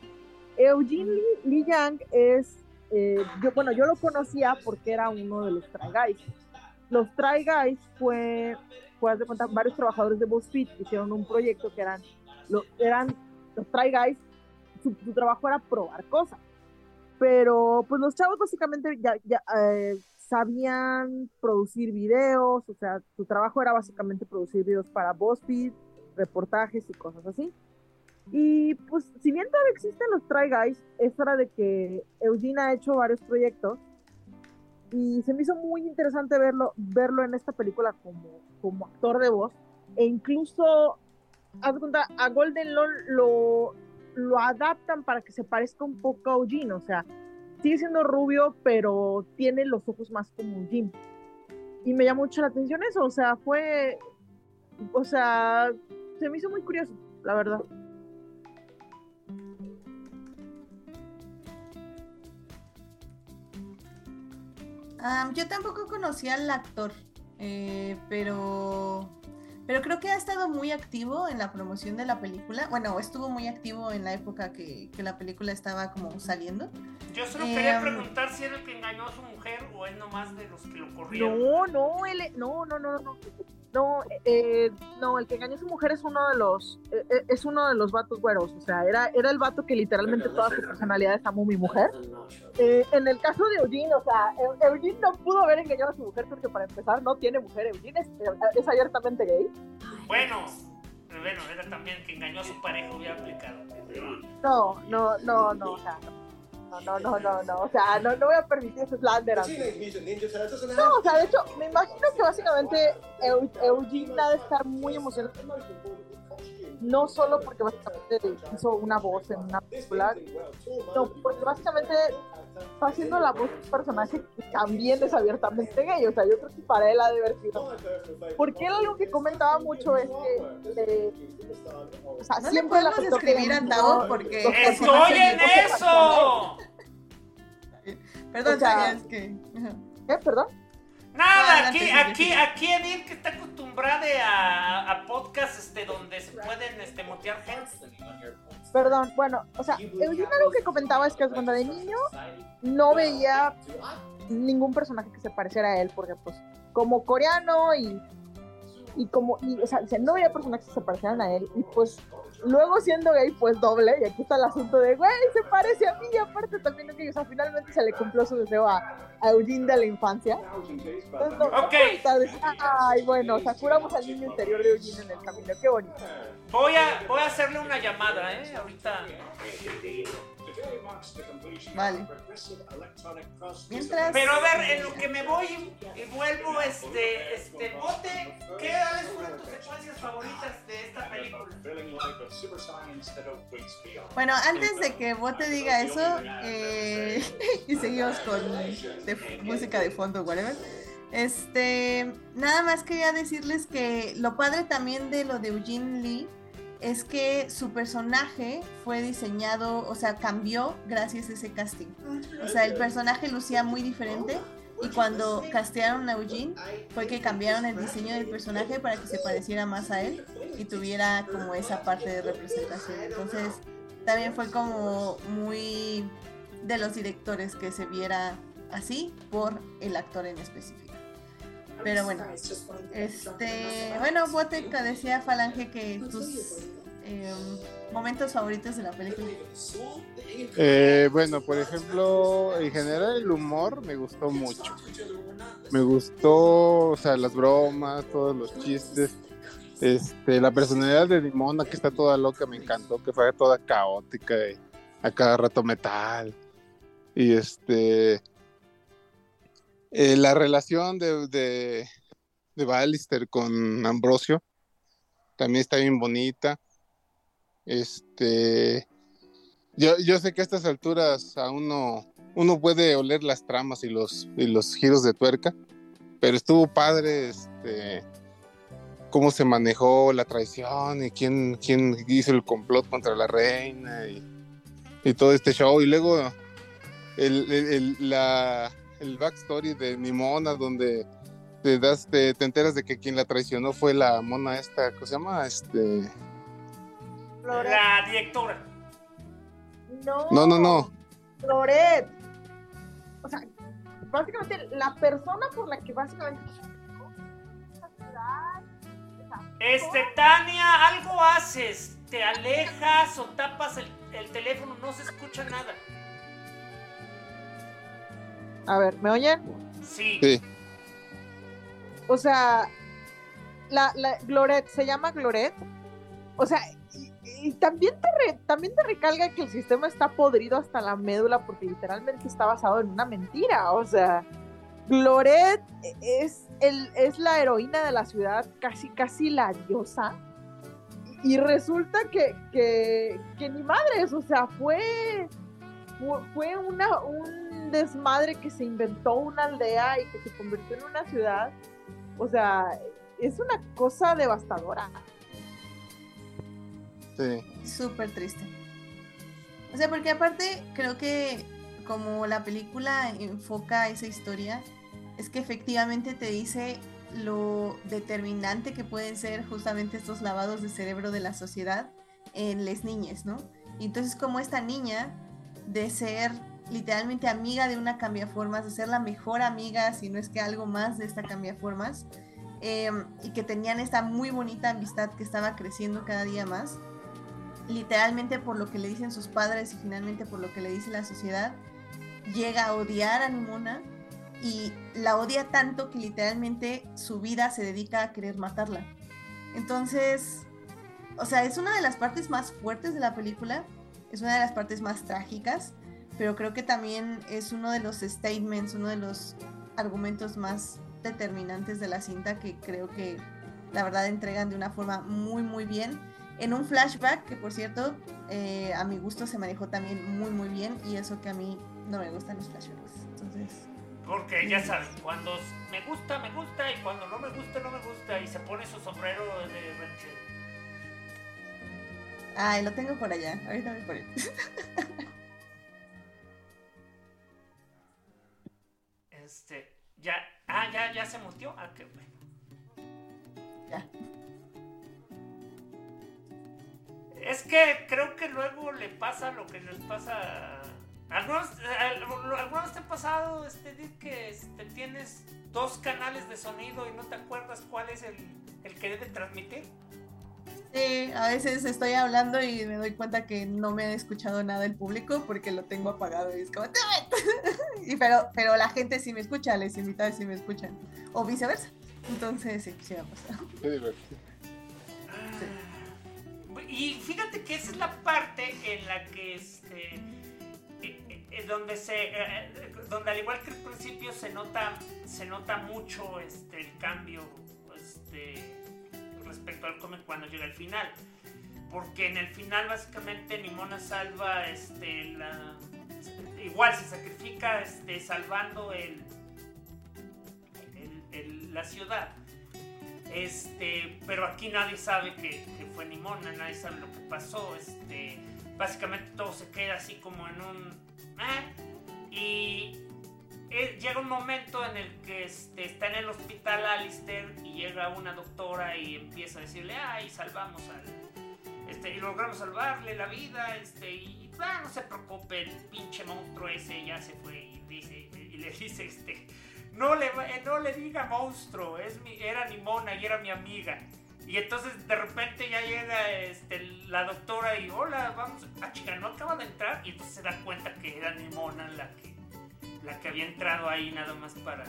Eugene Lee, Yang es eh, yo, bueno, yo lo conocía porque era uno de los Try Guys. Los Try Guys fue, fue de contar, varios trabajadores de BuzzFeed hicieron un proyecto que eran, lo, eran los Try Guys, su, su trabajo era probar cosas. Pero pues los chavos básicamente ya, ya eh, sabían producir videos, o sea, su trabajo era básicamente producir videos para BuzzFeed, reportajes y cosas así. Y pues, si bien todavía existen los Try Guys, es hora de que Eugene ha hecho varios proyectos y se me hizo muy interesante verlo, verlo en esta película como, como actor de voz. E incluso, haz cuenta, a Golden Law lo, lo adaptan para que se parezca un poco a Eugene, o sea, sigue siendo rubio, pero tiene los ojos más como Eugene. Y me llamó mucho la atención eso, o sea, fue, o sea, se me hizo muy curioso, la verdad. Yo tampoco conocía al actor, eh, pero, pero creo que ha estado muy activo en la promoción de la película. Bueno, estuvo muy activo en la época que, que la película estaba como saliendo. Yo solo Eh, quería um, preguntar si era el que engañó a su mujer o es nomás de los que lo corrieron. No, no, él, no, no, no, no. No, eh, no, el que engañó a su mujer es uno de los, eh, eh, es uno de los vatos güeros, o sea, era, era el vato que literalmente toda su personalidad es amo mi mujer. Eh, en el caso de Eugene, o sea, Eu- Eugene no pudo haber engañado a su mujer porque para empezar no tiene mujer, Eugene es, es abiertamente gay. Bueno, bueno, era también el que engañó a su pareja, hubiera aplicado. No, no, no, no, o sea, no, no, no, no, no, o sea, no, no voy a permitir ese slander. No, o sea, de hecho, me imagino que básicamente Eu- Eugene ha de estar muy emocionado. No solo porque básicamente hizo una voz en una película, no, porque básicamente está haciendo la voz de un personaje que también es abiertamente gay. O sea, yo creo que para él ha de haber sido. Porque él algo que comentaba mucho es que. eh, o sea, No le la podemos describir a Tao porque... ¡Estoy en eso! Perdón, O sea, es que... ¿Eh? ¿Perdón? Nada, Adelante, aquí, aquí, aquí Edith que está acostumbrada a, a podcast este, donde se pueden este, mutear gente. Perdón, bueno, o sea, Eugene algo que comentaba es que cuando de niño no veía ningún personaje que se pareciera a él, porque pues como coreano y, y como, y, o sea, no veía personajes que se parecieran a él, y pues luego siendo gay pues doble, y aquí está el asunto de, güey, se parece a mí, y aparte también, ok, o sea, finalmente se le cumplió su deseo a, a Eugene de la infancia. Entonces, no, ay, bueno, o sea, curamos al niño interior de Eugene en el camino, qué bonito. Voy a, voy a hacerle una llamada, ¿eh? Ahorita. Vale. Mientras... Pero a ver, en lo que me voy y vuelvo, este, este, bote, ¿qué cuáles fueron tus secuencias favoritas de esta película? Bueno, antes de que Bote diga eso, eh, y seguimos con de- música de fondo, whatever. Este, nada más quería decirles que lo padre también de lo de Eugene Lee es que su personaje fue diseñado, o sea, cambió gracias a ese casting. O sea, el personaje lucía muy diferente y cuando castearon a Eugene fue que cambiaron el diseño del personaje para que se pareciera más a él y tuviera como esa parte de representación. Entonces, también fue como muy de los directores que se viera así por el actor en específico. Pero bueno, este, bueno, Boteca decía Falange que tus eh, momentos favoritos de la película. Eh, bueno, por ejemplo, en general el humor me gustó mucho. Me gustó, o sea, las bromas, todos los chistes. Este, la personalidad de Dimona que está toda loca me encantó, que fue toda caótica a cada rato metal. Y este eh, la relación de, de, de Ballister con Ambrosio también está bien bonita. Este yo, yo sé que a estas alturas aún no uno puede oler las tramas y los, y los giros de tuerca, pero estuvo padre este cómo se manejó la traición y quién, quién hizo el complot contra la reina y, y todo este show. Y luego el, el- la, el backstory de Nimona, donde te, das, te, te enteras de que quien la traicionó fue la mona esta, ¿cómo se llama? Este... La directora. No, No, no, no. Loret. o sea, básicamente la persona por la que básicamente este, Tania, algo haces, te alejas o tapas el, el teléfono, no se escucha nada. A ver, ¿me oyen? Sí. Sí. O sea, la, la Gloret, se llama Gloret. O sea, y, y también, te re- también te recalga que el sistema está podrido hasta la médula porque literalmente está basado en una mentira. O sea, Gloret es, el, es la heroína de la ciudad, casi, casi la diosa. Y resulta que, que, que ni madres, o sea, fue, fue, fue una, un desmadre que se inventó una aldea y que se convirtió en una ciudad. O sea, es una cosa devastadora. Sí. Súper triste. O sea, porque aparte creo que como la película enfoca esa historia, es que efectivamente te dice lo determinante que pueden ser justamente estos lavados de cerebro de la sociedad en las niñas, ¿no? Y entonces como esta niña de ser literalmente amiga de una cambiaformas, de ser la mejor amiga, si no es que algo más de esta cambiaformas, eh, y que tenían esta muy bonita amistad que estaba creciendo cada día más, literalmente por lo que le dicen sus padres y finalmente por lo que le dice la sociedad, llega a odiar a Nimona y la odia tanto que literalmente su vida se dedica a querer matarla. Entonces, o sea, es una de las partes más fuertes de la película, es una de las partes más trágicas, pero creo que también es uno de los statements, uno de los argumentos más determinantes de la cinta que creo que la verdad entregan de una forma muy muy bien. En un flashback que por cierto eh, a mi gusto se manejó también muy muy bien y eso que a mí no me gustan los flashbacks. Entonces Porque ya saben, cuando me gusta, me gusta y cuando no me gusta, no me gusta y se pone su sombrero de ranchero. ay lo tengo por allá ahorita voy por él Este, ya, ah, ya, ya se mutió. Ah, qué bueno. ya Es que creo que luego le pasa lo que les pasa algunos, algunos te ha pasado, este, que este, tienes dos canales de sonido y no te acuerdas cuál es el, el que debe transmitir. Sí, a veces estoy hablando y me doy cuenta que no me ha escuchado nada el público porque lo tengo apagado y es como y pero pero la gente sí me escucha, les invitados sí me escuchan o viceversa. Entonces sí, sí me ha pasado. Qué divertido. Y fíjate que esa es la parte en la que este eh, eh, donde se eh, donde al igual que al principio se nota se nota mucho este el cambio este respecto al cómic cuando llega el final porque en el final básicamente Nimona salva este la igual se sacrifica este salvando el, la ciudad este, pero aquí nadie sabe que, fue Nimona, nadie sabe lo que pasó. Este, básicamente todo se queda así como en un. "Ah", y eh, llega un momento en el que este, está en el hospital Alistair y llega una doctora y empieza a decirle, ay, salvamos al. Este, y logramos salvarle la vida, este, y no se preocupe, el pinche monstruo ese ya se fue y, dice, y le dice, este, no le, eh, no le diga monstruo, es mi, era Nimona y era mi amiga. Y entonces de repente ya llega este, la doctora y hola, vamos, ah chica, no acaba de entrar. Y entonces se da cuenta que era Nimona la que, la que había entrado ahí nada más para...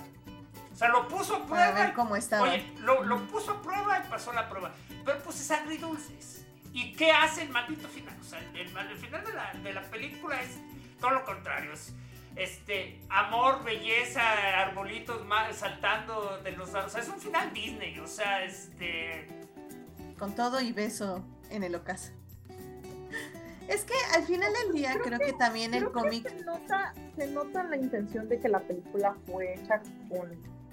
O sea, lo puso a Para prueba. ver cómo estaba. Oye, lo, lo puso a prueba y pasó la prueba. Pero pues es agridulces. ¿Y qué hace el maldito final? O sea, el, el final de la, de la película es todo lo contrario. Es este, amor, belleza, arbolitos ma- saltando de los... O sea, es un final Disney. O sea, este... Con todo y beso en el ocaso. Es que al final del día creo, que, también el Creo que cómic se nota, se nota la intención de que la película fue hecha con,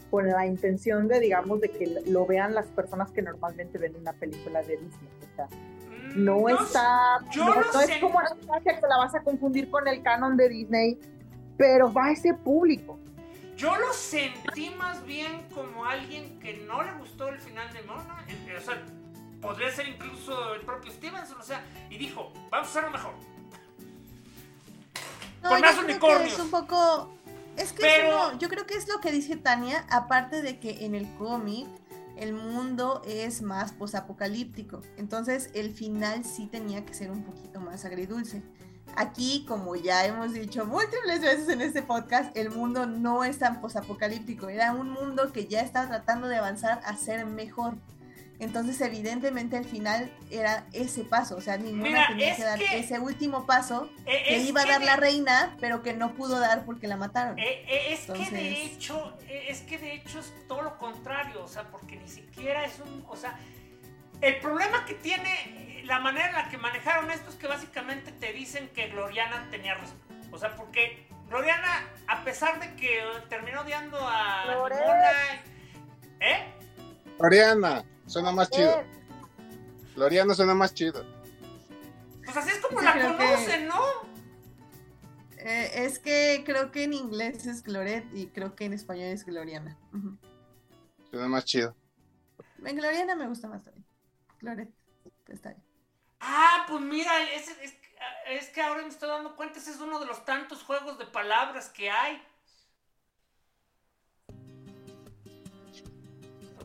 con la intención de, digamos, de que lo vean las personas que normalmente ven una película de Disney. O sea, mm, no no está, yo no, no es como la infancia que la vas a confundir con el canon de Disney, pero va a ese público. Yo lo sentí más bien como alguien que no le gustó el final de Mona. O sea, podría ser incluso el propio Stevenson. O sea, y dijo, vamos a hacerlo mejor. No, Con más unicornios. es un poco Es que Pero- eso no, yo creo que es lo que dice Tania, aparte de que en el cómic el mundo es más posapocalíptico. Entonces el final sí tenía que ser un poquito más agridulce. Aquí, como ya hemos dicho múltiples veces en este podcast, el mundo no es tan posapocalíptico. Era un mundo que ya estaba tratando de avanzar a ser mejor. Entonces, evidentemente, el final era ese paso. O sea, ninguna Mira, tenía es que dar que- ese último paso Eh, que iba a dar de- la reina, pero que no pudo dar porque la mataron. Eh, eh, es que de hecho, eh, es que de hecho es todo lo contrario, o sea, porque ni siquiera es un, o sea, el problema que tiene la manera en la que manejaron esto es que básicamente te dicen que Gloriana tenía razón, o sea, porque Gloriana, a pesar de que terminó odiando a. Mona, ¿eh? Oriana, suena más chido. Eh, Loriana suena más chido. Pues así es como Sí, la que- conocen, ¿no? Eh, es que creo que en inglés es Gloret y creo que en español es Gloriana. Suena más chido. En Gloriana me gusta más también. Gloret, está bien. Ah, pues mira, es, es- es que ahora me estoy dando cuenta, ese es uno de los tantos juegos de palabras que hay.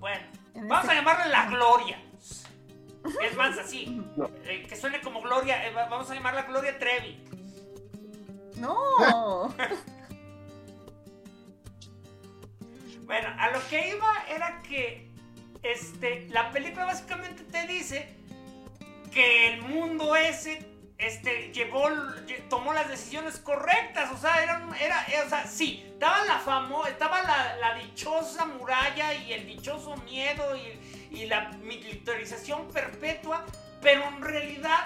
Bueno, En vamos este- a llamarle la Gloria. Es más así, eh, que suene como Gloria, eh, va- vamos a llamarla Gloria Trevi. No. Bueno, a lo que iba era que este, la película básicamente te dice que el mundo ese este, llevó, lle- tomó las decisiones correctas, o sea, era, un- era, eh, o sea, sí, estaba la famo, estaba la, la dichosa muralla y el dichoso miedo y, y la militarización perpetua, pero en realidad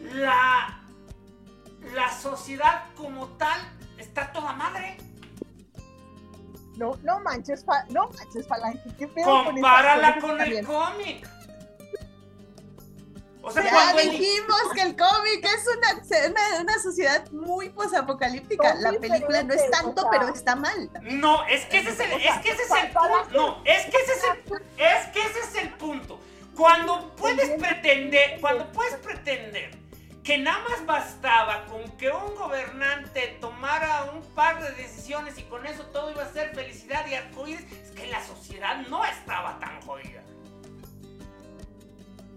la, la sociedad como tal está toda madre. no, no manches, no manches, Falange. ¿Qué pedo Compárala con el cómic. O sea, Ya dijimos que el cómic es una, una, una sociedad muy posapocalíptica. La película no es tanto, o sea. pero está mal. No, es que ese es el, es que ese es el punto. No, es que ese es el, es que ese es el punto. Cuando puedes pretender, cuando puedes pretender que nada más bastaba con que un gobernante tomara un par de decisiones y con eso todo iba a ser felicidad y arcoíris, es que la sociedad no estaba tan jodida.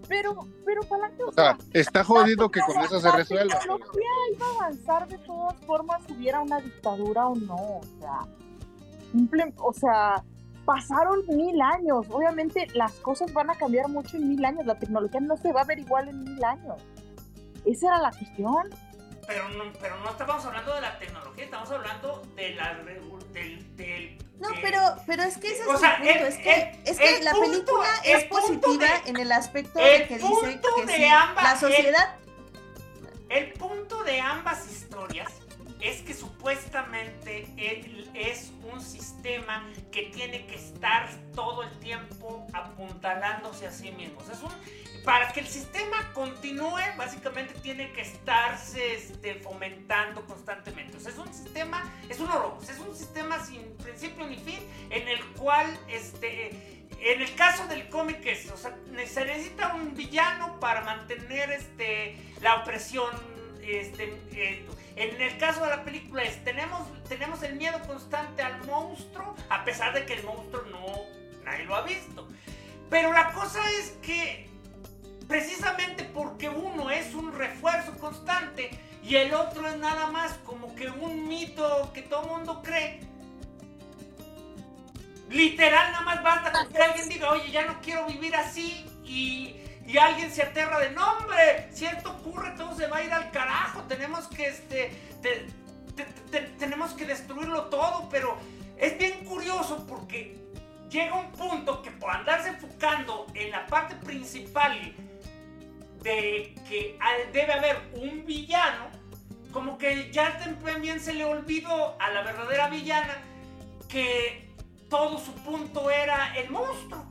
Pero, pero Falange, o O sea, está jodido que con eso se la resuelva. pero- tecnología iba a avanzar de todas formas, hubiera una dictadura o no, o sea, simple- o sea, pasaron mil años, obviamente las cosas van a cambiar mucho en mil años, la tecnología no se va a ver igual en mil años. Esa era la cuestión. Pero no, pero no estábamos hablando de la tecnología, estamos hablando de la del, del No, pero, pero es que ese es O el sea, punto. el- es que, el- es que la punto- película el es positiva de- en el aspecto el de que dice que sí, ambas- la sociedad El punto de ambas historias es que supuestamente es un sistema que tiene que estar todo el tiempo apuntalándose a sí mismo. Es un- para que el sistema continúe, básicamente tiene que estarse este, fomentando constantemente. Es un sistema, es un oro, es un sistema sin principio ni fin, en el cual, este, en el caso del cómic, es, se necesita un villano para mantener este, la opresión. Este, en el caso de la película tenemos, tenemos el miedo constante al monstruo, a pesar de que el monstruo no, nadie lo ha visto. Pero la cosa es que precisamente porque uno es un refuerzo constante y el otro es nada más como que un mito que todo mundo cree. Literal, nada más basta con que alguien diga, oye, ya no quiero vivir así y, y alguien se aterra de, no hombre, si esto ocurre, todo se va a ir al carajo, tenemos que, este, te- te- te- tenemos que destruirlo todo, pero es bien curioso porque llega un punto que por andarse enfocando en la parte principal de que debe haber un villano, como que ya también se le olvidó a la verdadera villana que todo su punto era el monstruo.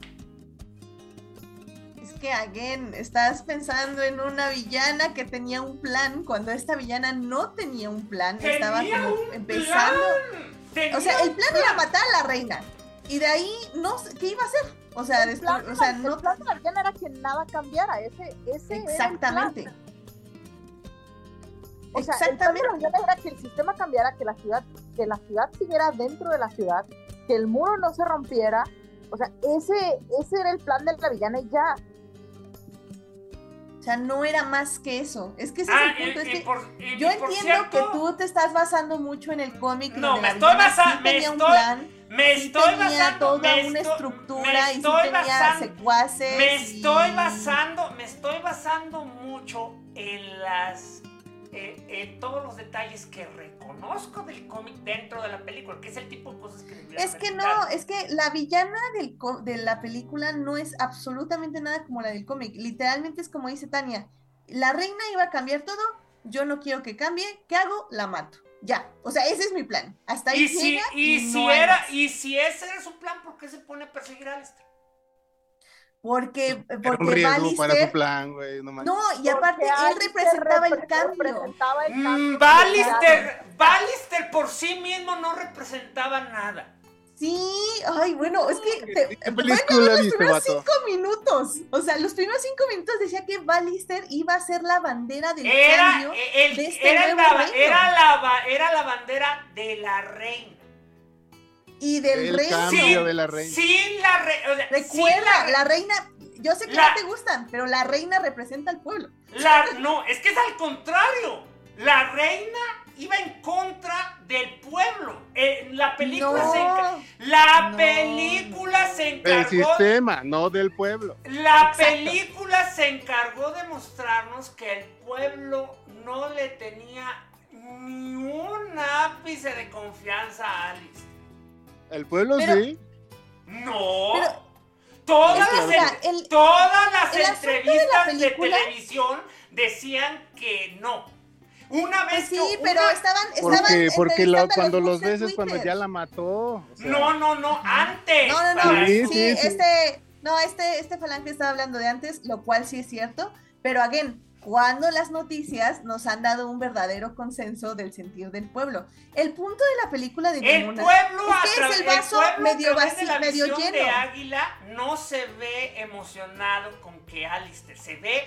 Que, again, estás pensando en una villana que tenía un plan cuando esta villana no tenía un plan. estaba Tenía como un empezando. plan. O sea, el plan era matar a la reina. Y de ahí, no sé, ¿qué iba a hacer? O sea, El después, plan, o sea, el no. plan de la villana era que nada cambiara, ese, ese era el plan. Exactamente. O sea, el plan de la villana era que el sistema cambiara, que la ciudad, que la ciudad siguiera dentro de la ciudad, que el muro no se rompiera. O sea, ese, ese era el plan de la villana y ya. O sea, no era más que eso. Es que ese Ah, es el punto. y- es y que por- y- yo entiendo cierto, que tú te estás basando mucho en el cómic. No, me estoy villana basa- sí me tenía un estoy- plan, Me sí estoy tenía basando. toda me una estoy- estructura me y sí estoy tenía basando- secuaces. Me estoy basando, me estoy basando mucho en las eh, en todos los detalles que reconozco del cómic dentro de la película, que es el tipo de cosas que Es que no, es que la villana del co- de la película no es absolutamente nada como la del cómic. Literalmente es como dice Tania, la reina iba a cambiar todo, yo no quiero que cambie, ¿qué hago? La mato. Ya, o sea, ese es mi plan. Hasta ahí Y si, y y si no era, y si ese era su plan, ¿por qué se pone a perseguir a Alistair? Porque, Era un porque riesgo para su Ballister- plan, güey. No. No, y aparte Porque él representaba el cambio. representaba el Mm. Ballister, Ballister por sí mismo no representaba nada. Sí, ay, bueno, es que te- ¿Qué bueno, los viste, primeros vato? cinco minutos, o sea, los primeros cinco minutos decía que Ballister iba a ser la bandera del Era, cambio. eh, el- de este era, nuevo la, reino. era, la, era la bandera de la reina. Y del El rey. cambio de la reina. Sin la reina. Recuerda, la reina, yo sé que La- no te gustan, pero la reina representa al pueblo. La, no, es que es al contrario. La reina iba en contra del pueblo. Eh, la película No. se la No. película se Del encargó sistema, no del pueblo. la Exacto. película se encargó de mostrarnos que el pueblo no le tenía ni un ápice de confianza a Alice. El pueblo Pero- sí. No. Pero- todas, las, o sea, en- el- todas las el asunto de la entrevistas de, televisión decían que no. Una vez Pues sí, que pero una- estaban, estaban Porque, porque lo- cuando los ves es cuando ya la mató. o sea, No, no, no, antes. No, no, no. para- Sí, Sí, sí, sí. este, no, este, este falange estaba hablando de antes, lo cual sí es cierto, pero again, cuando las noticias nos han dado un verdadero consenso del sentir del pueblo. El punto de la película de El pueblo, es que es el vaso pueblo medio vaci- la medio visión de lleno. Águila no se ve emocionado con que Alistair se ve.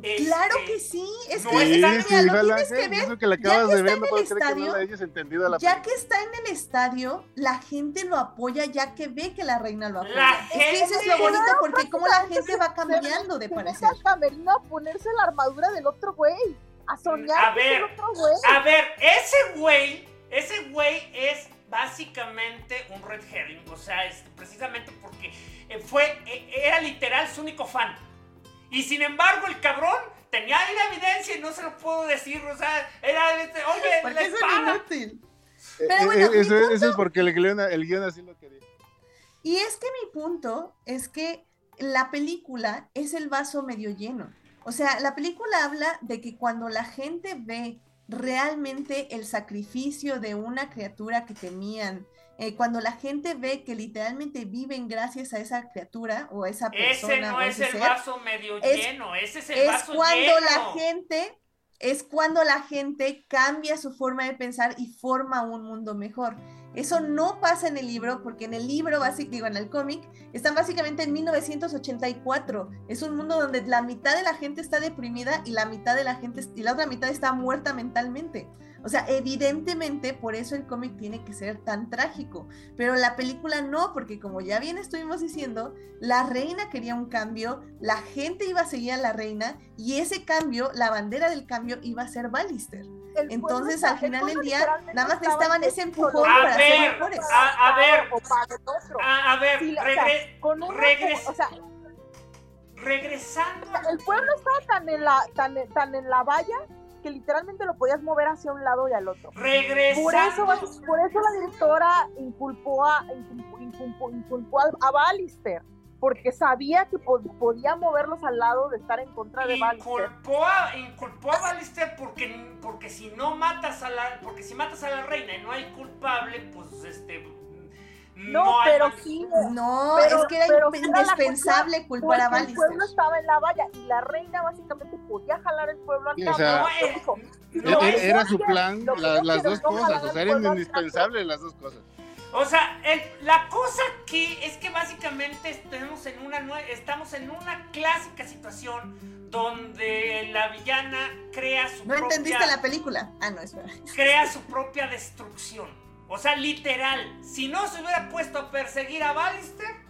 Claro este, que sí, es no que Sí, está- mira, sí, lo Falange, tienes que ver, Eso que ya que de está ver, en no el puedo creer que no estadio, le hayas entendido la ya que está en el estadio, la gente lo apoya ya que ve que la reina lo apoya. La es que eso es lo gente- bonito porque como la gente va cambiando de Se parecer. camerino a ponerse la armadura del otro güey. A soñar A el ver, otro güey. A ver, ese güey, ese güey es básicamente un red herring, o sea, es precisamente porque eh, fue, eh, era literal su único fan. Y sin embargo, el cabrón tenía ahí la evidencia y no se lo puedo decir, o sea, era, este, oye, la Porque es un espada. inútil. Eh, Pero eh, bueno, mi eso, eso es porque el guion, el guion así lo quería. Y es que mi punto es que la película es el vaso medio lleno. O sea, la película habla de que cuando la gente ve realmente el sacrificio de una criatura que temían, eh, cuando la gente ve que literalmente viven gracias a esa criatura o a esa persona Ese no es el ser, vaso medio es- lleno, ese es el es vaso cuando lleno. la gente es cuando la gente cambia su forma de pensar y forma un mundo mejor. Eso no pasa en el libro, porque en el libro, básic- digo, en el cómic, están básicamente en 1984. Es un mundo donde la mitad de la gente está deprimida y la mitad de la gente y la otra mitad está muerta mentalmente. O sea, evidentemente por eso el cómic tiene que ser tan trágico, pero la película no, porque como ya bien estuvimos diciendo, la reina quería un cambio, la gente iba a seguir a la reina y ese cambio, la bandera del cambio iba a ser Ballister. El Entonces, pueblo al final del día, nada más necesitaban ese empujón. A para ser ver, mejores. a- a ver. O para el otro. A, a ver, Sí, la- o sea, regre- con una- regres- o sea, regresando. el pueblo estaba tan en la tan, en- tan en la valla que literalmente lo podías mover hacia un lado y al otro. Regresando. Por eso, por eso la directora inculpó a, inculpó, inculpó- a, a Ballister, porque sabía que po- podía moverlos al lado de estar en contra de Ballister. Inculpó a, inculpó a Ballister porque, porque si no matas a la porque si matas a la reina y no hay culpable pues este No, pero sí, No, Pero- es que era indispensable culpar a porque el Ballister. pueblo estaba en la valla y la reina básicamente podía jalar el pueblo al o cabo. sea, no, eh, Dijo, no, Lo que Era- su plan, la- las dos no cosas, o sea, eran indispensables las dos cosas. o sea el- la cosa aquí es que básicamente estamos en una nue- estamos en una clásica situación donde la villana crea su ¿No propia... entendiste la película? Ah, no, espera. Crea su propia destrucción. O sea, literal, si no se hubiera puesto a perseguir a Ballister,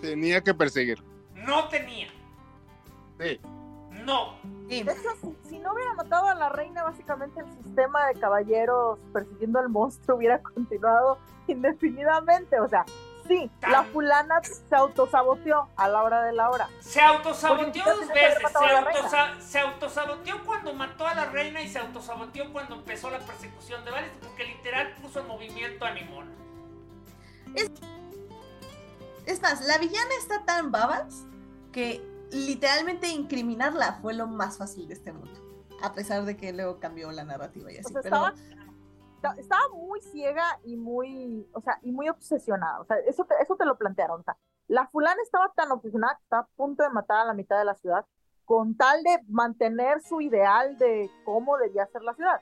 Tenía que perseguir. no tenía. Sí. No. Sí. De hecho, si, si no hubiera matado a la reina, básicamente el sistema de caballeros persiguiendo al monstruo hubiera continuado indefinidamente. O sea, sí, Tan- la fulana se autosaboteó a la hora de la hora. Se autosaboteó dos veces. Se, autosa- autosaboteó cuando mató a la reina y se autosaboteó cuando empezó la persecución de Ballister, porque literal puso en movimiento a Nimona. Es más, la villana está tan babas que literalmente incriminarla fue lo más fácil de este mundo. A pesar de que luego cambió la narrativa y así. sea, pero- estaba, estaba muy ciega y muy, o sea, y muy obsesionada. O sea, eso te, eso te lo plantearon. O sea, la fulana estaba tan obsesionada que estaba a punto de matar a la mitad de la ciudad con tal de mantener su ideal de cómo debía ser la ciudad.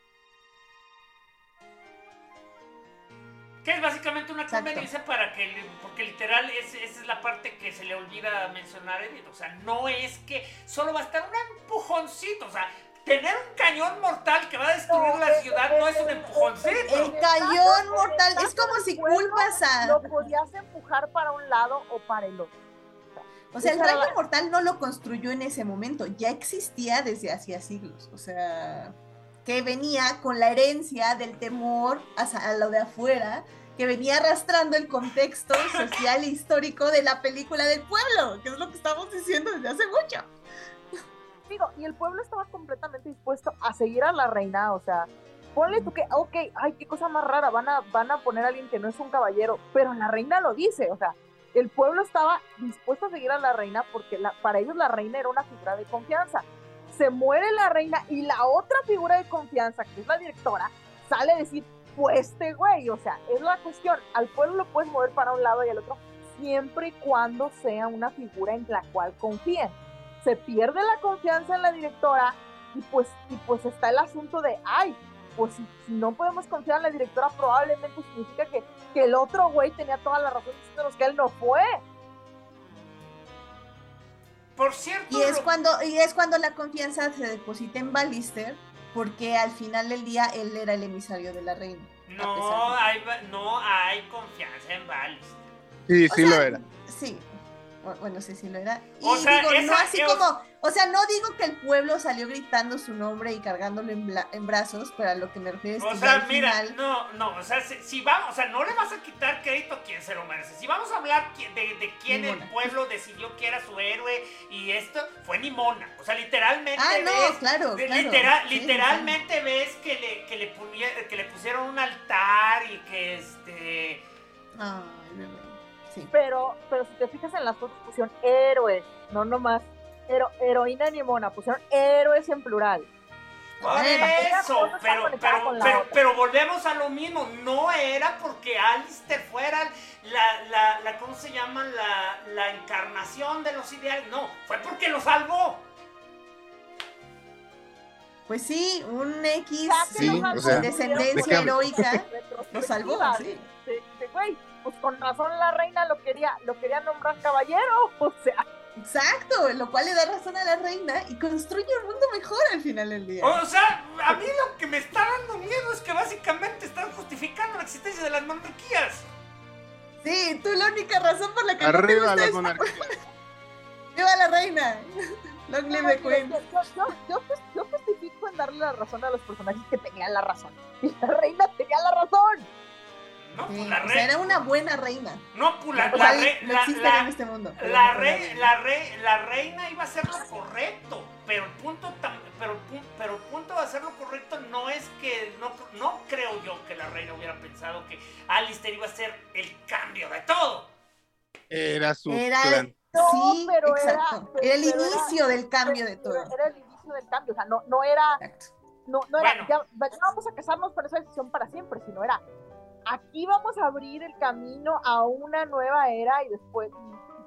Que es básicamente una Exacto. conveniencia para que, porque literal es, esa es la parte que se le olvida mencionar a Edith. O sea, no es que solo va a estar un empujoncito. O sea, tener un cañón mortal que va a destruir No, la ciudad no es un empujoncito. El cañón mortal es como si culpas a. Lo podías empujar para un lado o para el otro. O sea, el la- mortal no lo construyó en ese momento, ya existía desde hacía siglos. O sea, que venía con la herencia del temor a lo de afuera, que venía arrastrando el contexto social e histórico de la película del pueblo, que es lo que estamos diciendo desde hace mucho. Digo, y el pueblo estaba completamente dispuesto a seguir a la reina, o sea, ponle tú que, ok, ay, qué cosa más rara, van a, van a poner a alguien que no es un caballero, pero la reina lo dice, o sea, el pueblo estaba dispuesto a seguir a la reina porque la- para ellos la reina era una figura de confianza. Se muere la reina y la otra figura de confianza, que es la directora, sale a decir, pues este güey, o sea, es la cuestión, al pueblo lo puedes mover para un lado y al otro, siempre y cuando sea una figura en la cual confíen se pierde la confianza en la directora y pues, y pues está el asunto de, ay, pues si, si no podemos confiar en la directora, probablemente significa que, que el otro güey tenía toda la razón diciéndonos que él no fue. Por cierto, Y es lo- cuando, y es cuando la confianza se deposita en Ballister, porque al final del día él era el emisario de la reina. no, hay, no hay confianza en Ballister. Sí, O sí sea, lo era. Sí. Bu- Bueno, sí, sí lo era. Y O sea, digo, no así como, o sea, no digo que el pueblo salió gritando su nombre y cargándolo en, bla- en brazos, pero a lo que me refiero es O que sea, mira, final, no, no, o sea, si, si vamos, o sea, no le vas a quitar crédito a quien se lo merece. Si vamos a hablar de, de quién el pueblo decidió que era su héroe y esto, fue Nimona. O sea, literalmente Ah, no, ves, claro, de- claro. litera- Sí, literalmente ves que le, que, le que le pusieron un altar y que este... Ay, bebé. Sí. Pero, pero si te fijas en las fotos, pusieron héroes, no nomás hero, heroína ni mona, pusieron héroes en plural. Eso, pero, pero, pero, volvemos a lo mismo. No era porque Alistair fuera la, la, la ¿cómo se llama? La, la encarnación de los ideales. No, fue porque lo salvó. Pues sí, un X Sí, o sea, descendencia ¿de qué heroica lo salvó, sí. güey, pues con razón la reina lo quería, lo quería nombrar caballero, o sea, Exacto, lo cual le da razón a la reina y construye un mundo mejor al final del día. O sea, a mí lo que me está dando miedo es que básicamente están justificando la existencia de las monarquías. Sí, tú la única razón por la que no te Arriba gusta las es monarquías. ¡Viva la reina! Long live the queen. yo, yo, yo, yo justifico en darle la razón a los personajes que tenían la razón. Y la reina tenía la razón. No, Sí, pues la o sea, reina. era una buena reina. No, pues la, la cual re- no la- en este mundo. La, reina. la, re- la reina iba a hacer lo correcto, pero el punto pero, pero el punto de hacer lo correcto no es que no, no creo yo que la reina hubiera pensado que Alistair iba a ser el cambio de todo. Era su Era plan. el, No, sí, pero era- exacto. pero- Era el pero era- inicio del cambio de todo. Era el inicio del cambio, o sea, no, no era, Exacto. no, no era, Bueno. ya, ya vamos a casarnos con esa decisión para siempre, sino era, aquí vamos a abrir el camino a una nueva era y después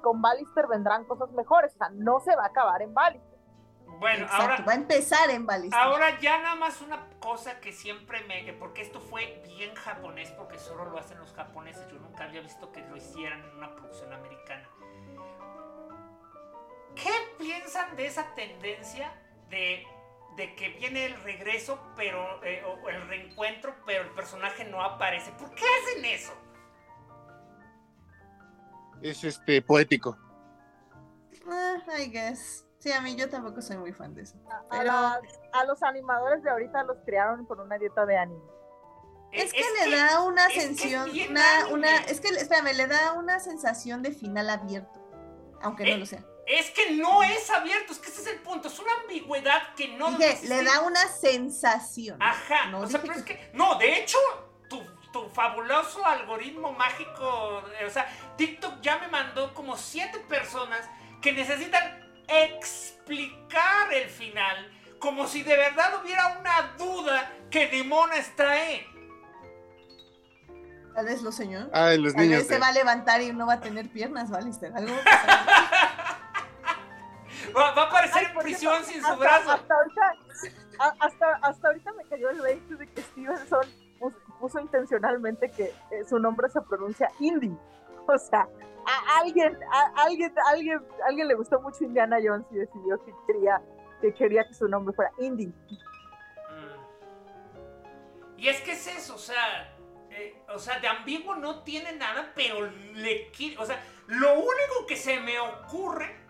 con Ballister vendrán cosas mejores, o sea, no se va a acabar en Ballister. Bueno, Exacto. ahora Va a empezar en Ballister. Ahora ya nada más una cosa que siempre me... Porque esto fue bien japonés, porque solo lo hacen los japoneses. Yo nunca había visto que lo hicieran en una producción americana. ¿qué piensan de esa tendencia de, de que viene el regreso, pero eh, o el reencuentro, pero el personaje no aparece? ¿Por qué hacen eso? Es este poético. Ah, I guess. Sí, a mí yo tampoco soy muy fan de eso. A, Pero- la- a los animadores de ahorita los criaron por una dieta de anime. Es que Eh, le da una es que es sensación, una, es que, espérame, le da una sensación de final abierto, aunque Eh, no lo sea. Es que no es abierto, es que ese es el punto, es una ambigüedad que no Dije, le da una sensación. Ajá, No o sea, pero es que- no, de hecho, tu, tu fabuloso algoritmo mágico, o sea, TikTok ya me mandó como siete personas que necesitan explicar el final, como si de verdad hubiera una duda que Dimona está ahí. Tal vez lo soñó. Ah, los Tal niños. vez se va a levantar y no va a tener piernas, ¿vale? Algo va a. Va, aparecer Ay, en prisión sin su brazo. Hasta ahorita, hasta, hasta ahorita me cayó el 20 de que Stevenson puso, puso intencionalmente que eh, su nombre se pronuncia Indy. O sea, a alguien, a alguien, alguien, alguien le gustó mucho Indiana Jones y decidió que quería que quería que su nombre fuera Indy. Mm. Y es que es eso, o sea, eh, o sea, de ambiguo no tiene nada, pero le o sea, lo único que se me ocurre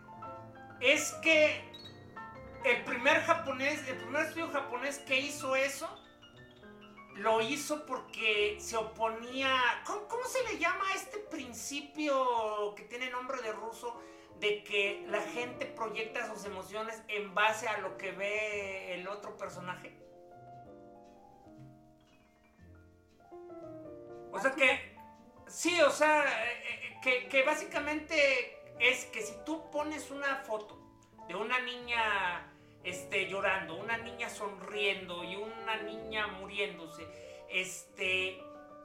es que el primer japonés, el primer estudio japonés que hizo eso, lo hizo porque se oponía, ¿cómo, cómo se le llama a este principio que tiene nombre de ruso? De que la gente proyecta sus emociones en base a lo que ve el otro personaje. O sea que, sí, o sea, eh, eh, que, que básicamente es que si tú pones una foto de una niña este, llorando, una niña sonriendo y una niña muriéndose, este,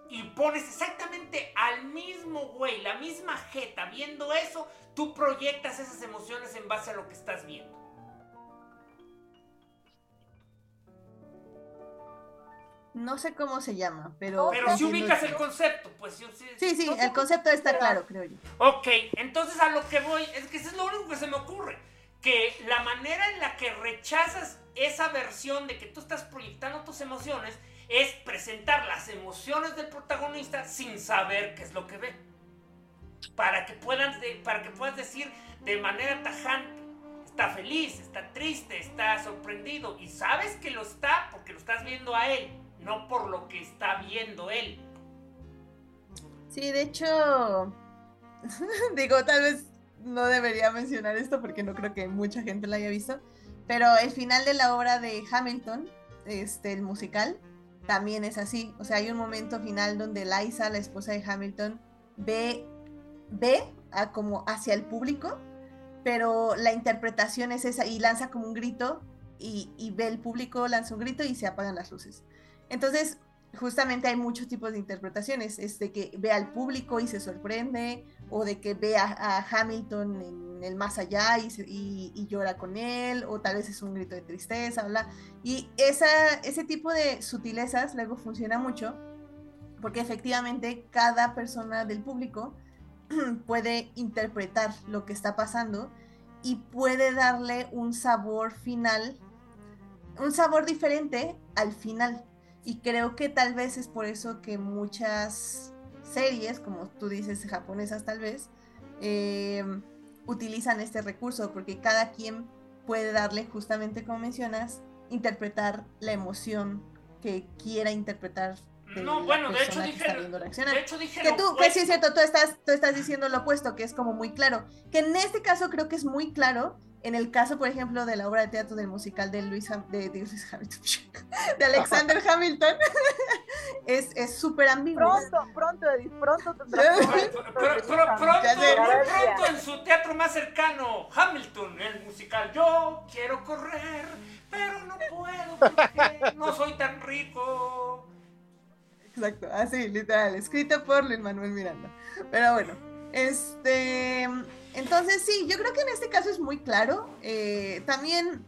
y pones exactamente al mismo güey, la misma jeta, viendo eso, tú proyectas esas emociones en base a lo que estás viendo. No sé cómo se llama, pero. Pero si ubicas el concepto, pues sí, sí. Sí, sí, no el concepto está pero- claro, creo yo. Ok, entonces a lo que voy es que eso es lo único que se me ocurre. Que la manera en la que rechazas esa versión de que tú estás proyectando tus emociones es presentar las emociones del protagonista sin saber qué es lo que ve. Para que puedan, de- para que puedas decir de manera tajante, está feliz, está triste, está sorprendido y sabes que lo está porque lo estás viendo a él, no por lo que está viendo él. Sí, de hecho, digo, tal vez no debería mencionar esto porque no creo que mucha gente lo haya visto, pero el final de la obra de Hamilton, este, el musical, también es así. O sea, hay un momento final donde Liza, la esposa de Hamilton, ve, ve a como hacia el público, pero la interpretación es esa y lanza como un grito y, y ve el público, lanza un grito y se apagan las luces. Entonces, justamente hay muchos tipos de interpretaciones, es de que ve al público y se sorprende, o de que ve a, Hamilton en el más allá y, se- y llora con él, o tal vez es un grito de tristeza, bla. Y esa, ese tipo de sutilezas luego funciona mucho, porque efectivamente cada persona del público puede interpretar lo que está pasando y puede darle un sabor final, un sabor diferente al final. Y creo que tal vez es por eso que muchas series, como tú dices, japonesas tal vez, eh, utilizan este recurso, porque cada quien puede darle, justamente como mencionas, interpretar la emoción que quiera interpretar. de No, la bueno, de hecho dije, de hecho dije Que tú, que sí es cierto, tú estás, tú estás diciendo lo opuesto, que es como muy claro. Que en este caso creo que es muy claro. En el caso, por ejemplo, de la obra de teatro del musical de Luis, Ham- de, de Luis Hamilton, de Alexander Hamilton, es es súper ambiguo. Pronto, pronto, Edith, pronto tendrás pronto, muy pronto en su teatro más cercano, Hamilton, el musical. Yo quiero correr, pero no puedo porque no soy tan rico. Exacto, así, literal, escrito por Luis Manuel Miranda. Pero bueno, este, entonces sí, yo creo que en este caso es muy claro. Eh, también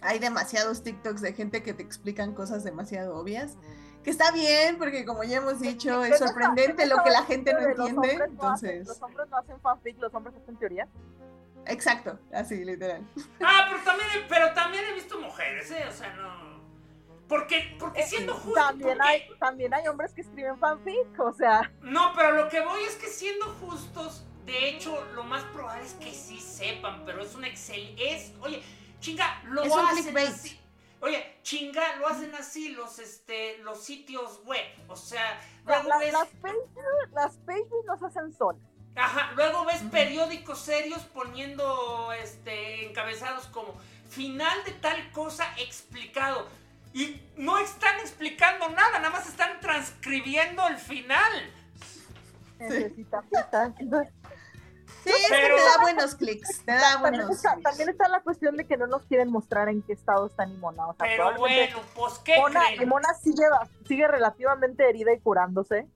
hay demasiados TikToks de gente que te explican cosas demasiado obvias. Que está bien, porque como ya hemos dicho, es sorprendente lo que la gente no entiende. Entonces, Los hombres no hacen fanfic, los hombres hacen teoría. Exacto, así, literal. Ah, pero también, pero también he visto mujeres, ¿eh? O sea, no. Porque, porque siendo justo. También, porque- hay, también hay hombres que escriben fanfic, o sea, No, pero lo que voy es que siendo justos, de hecho, lo más probable es que sí sepan, pero es un excel. Es, oye, chinga, lo Es hacen así. Oye, chinga, lo hacen así los, este, los sitios web. O sea, la- luego la- ves. las pages, las pages nos hacen solas. Ajá, luego ves periódicos serios poniendo este encabezados como final de tal cosa explicado. Y no están explicando nada, nada más están transcribiendo el final. Necesita pita. Entonces, Sí, es Pero- que te da buenos clics, te da también, buenos está, clics. también está la cuestión de que no nos quieren mostrar en qué estado está Nimona. O sea, Pero probablemente bueno, pues qué Mona? Nimona sigue, sigue relativamente herida y curándose.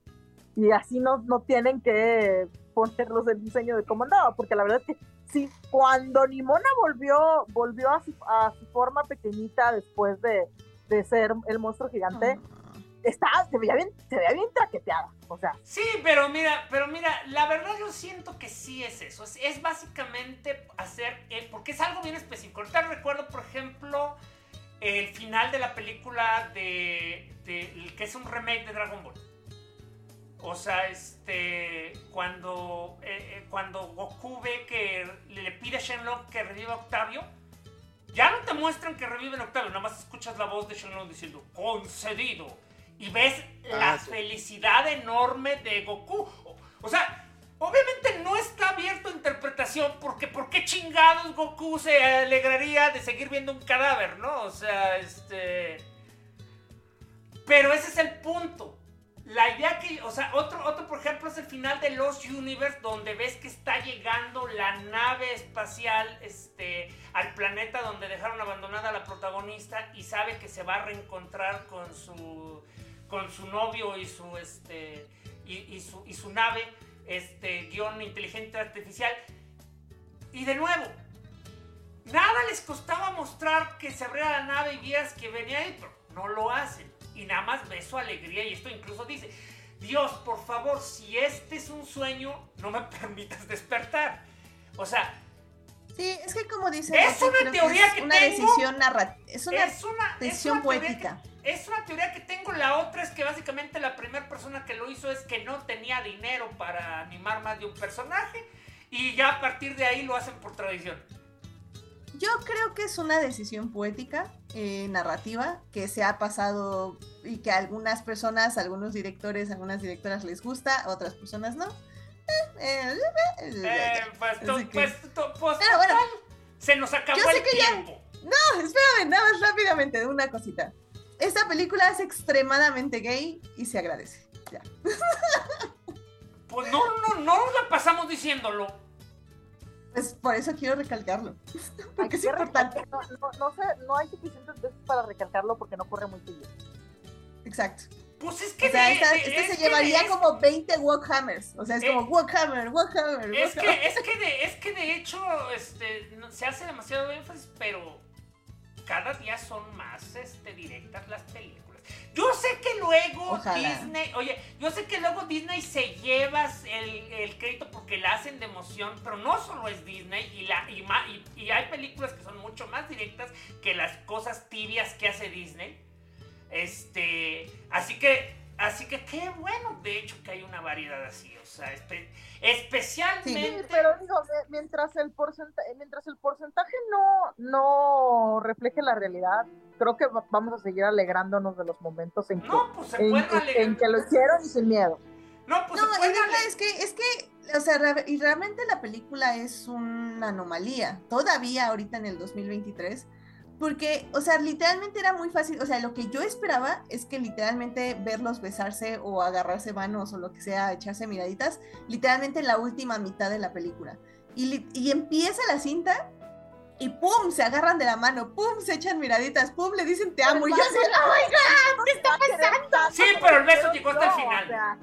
Y así no, no tienen que ponerlos el diseño de cómo andaba. Porque la verdad es que sí, cuando Nimona volvió, volvió a su, a su forma pequeñita después de, de ser el monstruo gigante, estaba, se veía bien, se veía bien traqueteada. O sea, Sí, pero mira, pero mira, la verdad yo siento que sí es eso. Es, es básicamente hacer, eh, porque es algo bien específico. Ahorita recuerdo, por ejemplo, el final de la película de, de- que es un remake de Dragon Ball. O sea, este, cuando, eh, eh, cuando Goku ve que le pide a Shenlong que reviva a Octavio, ya no te muestran que reviven a Octavio, nada más escuchas la voz de Shenlong diciendo, concedido. Y ves la Ah, sí. felicidad enorme de Goku. O, o sea, obviamente no está abierto a interpretación porque ¿por qué chingados Goku se alegraría de seguir viendo un cadáver, no? O sea, este... Pero ese es el punto. La idea que, o sea, otro, otro por ejemplo es el final de Lost Universe donde ves que está llegando la nave espacial este, al planeta donde dejaron abandonada a la protagonista y sabe que se va a reencontrar con su, con su novio y su, este, y, su, y su nave, este, guion inteligente artificial. Y de nuevo, nada les costaba mostrar que se abriera la nave y vieras que venía ahí, pero no lo hacen. Y nada más ves su alegría y esto incluso dice, Dios, por favor, si este es un sueño, no me permitas despertar. O sea, Sí, es que como dice, Es una teoría es que una tengo. decisión narrativa, es una es una es decisión una teoría poética. que- es una teoría que tengo. La otra es que básicamente la primera persona que lo hizo es que no tenía dinero para animar más de un personaje. Y ya a partir de ahí lo hacen por tradición. Yo creo que es una decisión poética, eh, narrativa, que se ha pasado y que a algunas personas, a algunos directores, a algunas directoras les gusta, a otras personas no. Eh, pues, Así to- que- pues, to- pues, Pero bueno, total, se nos acabó yo sé el que ya- tiempo. No, espérame, nada más rápidamente, de una cosita. Esta película es extremadamente gay y se agradece. Ya. Pues no, no, no nos la pasamos diciéndolo. Pues por eso quiero recalcarlo. Porque es importante. No, no, no, sé, no hay suficientes veces para recalcarlo porque no ocurre muy seguido. Exacto. Pues es que O sea, de- esta- de- este es se que llevaría es- como 20 Walkhammers. O sea, es Eh, como Walkhammer, Walkhammer, Es Walkhammer. que, es que de, es que de hecho, este, no- se hace demasiado énfasis, pero cada día son más este, directas las películas. Yo sé que luego Ojalá. Disney, oye, yo sé que luego Disney se lleva el, el crédito porque la hacen de emoción, pero no solo es Disney y, la, y, ma- y- y hay películas que son mucho más directas que las cosas tibias que hace Disney. Este, así que, así que qué bueno, de hecho, que hay una variedad así, o sea, espe- especialmente. Sí, pero digo, mientras el porcentaje, mientras el porcentaje no, no refleje la realidad, creo que va- vamos a seguir alegrándonos de los momentos en que, pues se en, pueden en- alegrar. en que lo hicieron y sin miedo. No, pues No, es que, es que, o sea, re- y realmente la película es una anomalía, todavía ahorita en el 2023, porque, o sea, literalmente era muy fácil, o sea, lo que yo esperaba es que literalmente verlos besarse o agarrarse manos o lo que sea, echarse miraditas, literalmente en la última mitad de la película. Y, y empieza la cinta y ¡pum! se agarran de la mano, ¡pum! se echan miraditas, ¡pum! le dicen te amo y yo así, ¡oh my God! ¿Qué está pasando? Sí, pero el beso llegó hasta el final. o sea,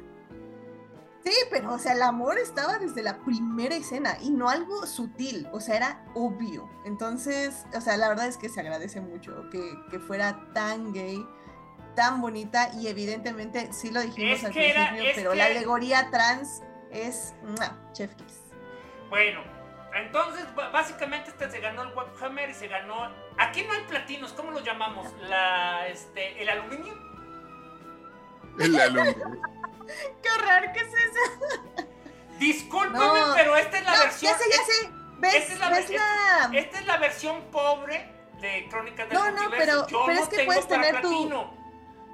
Sí, pero o sea, el amor estaba desde la primera escena y no algo sutil, o sea, era obvio. Entonces, o sea, la verdad es que se agradece mucho que, que fuera tan gay, tan bonita y evidentemente sí lo dijimos Es al era- principio, pero que- la alegoría trans es ¡mua! chef kiss. Bueno, Entonces, básicamente este se ganó el Warhammer y se ganó. Aquí no hay platinos, ¿cómo los llamamos? La, este, el aluminio. El alumno. ¡Qué horror! ¿Qué es eso? Discúlpeme, No. pero esta es la No, versión. ya sé, ya sé. ¿Ves, esta es la ves la...? Esta es la versión pobre de Crónicas del No, no, pero- Yo pero no es que tengo puedes tener tu- platino.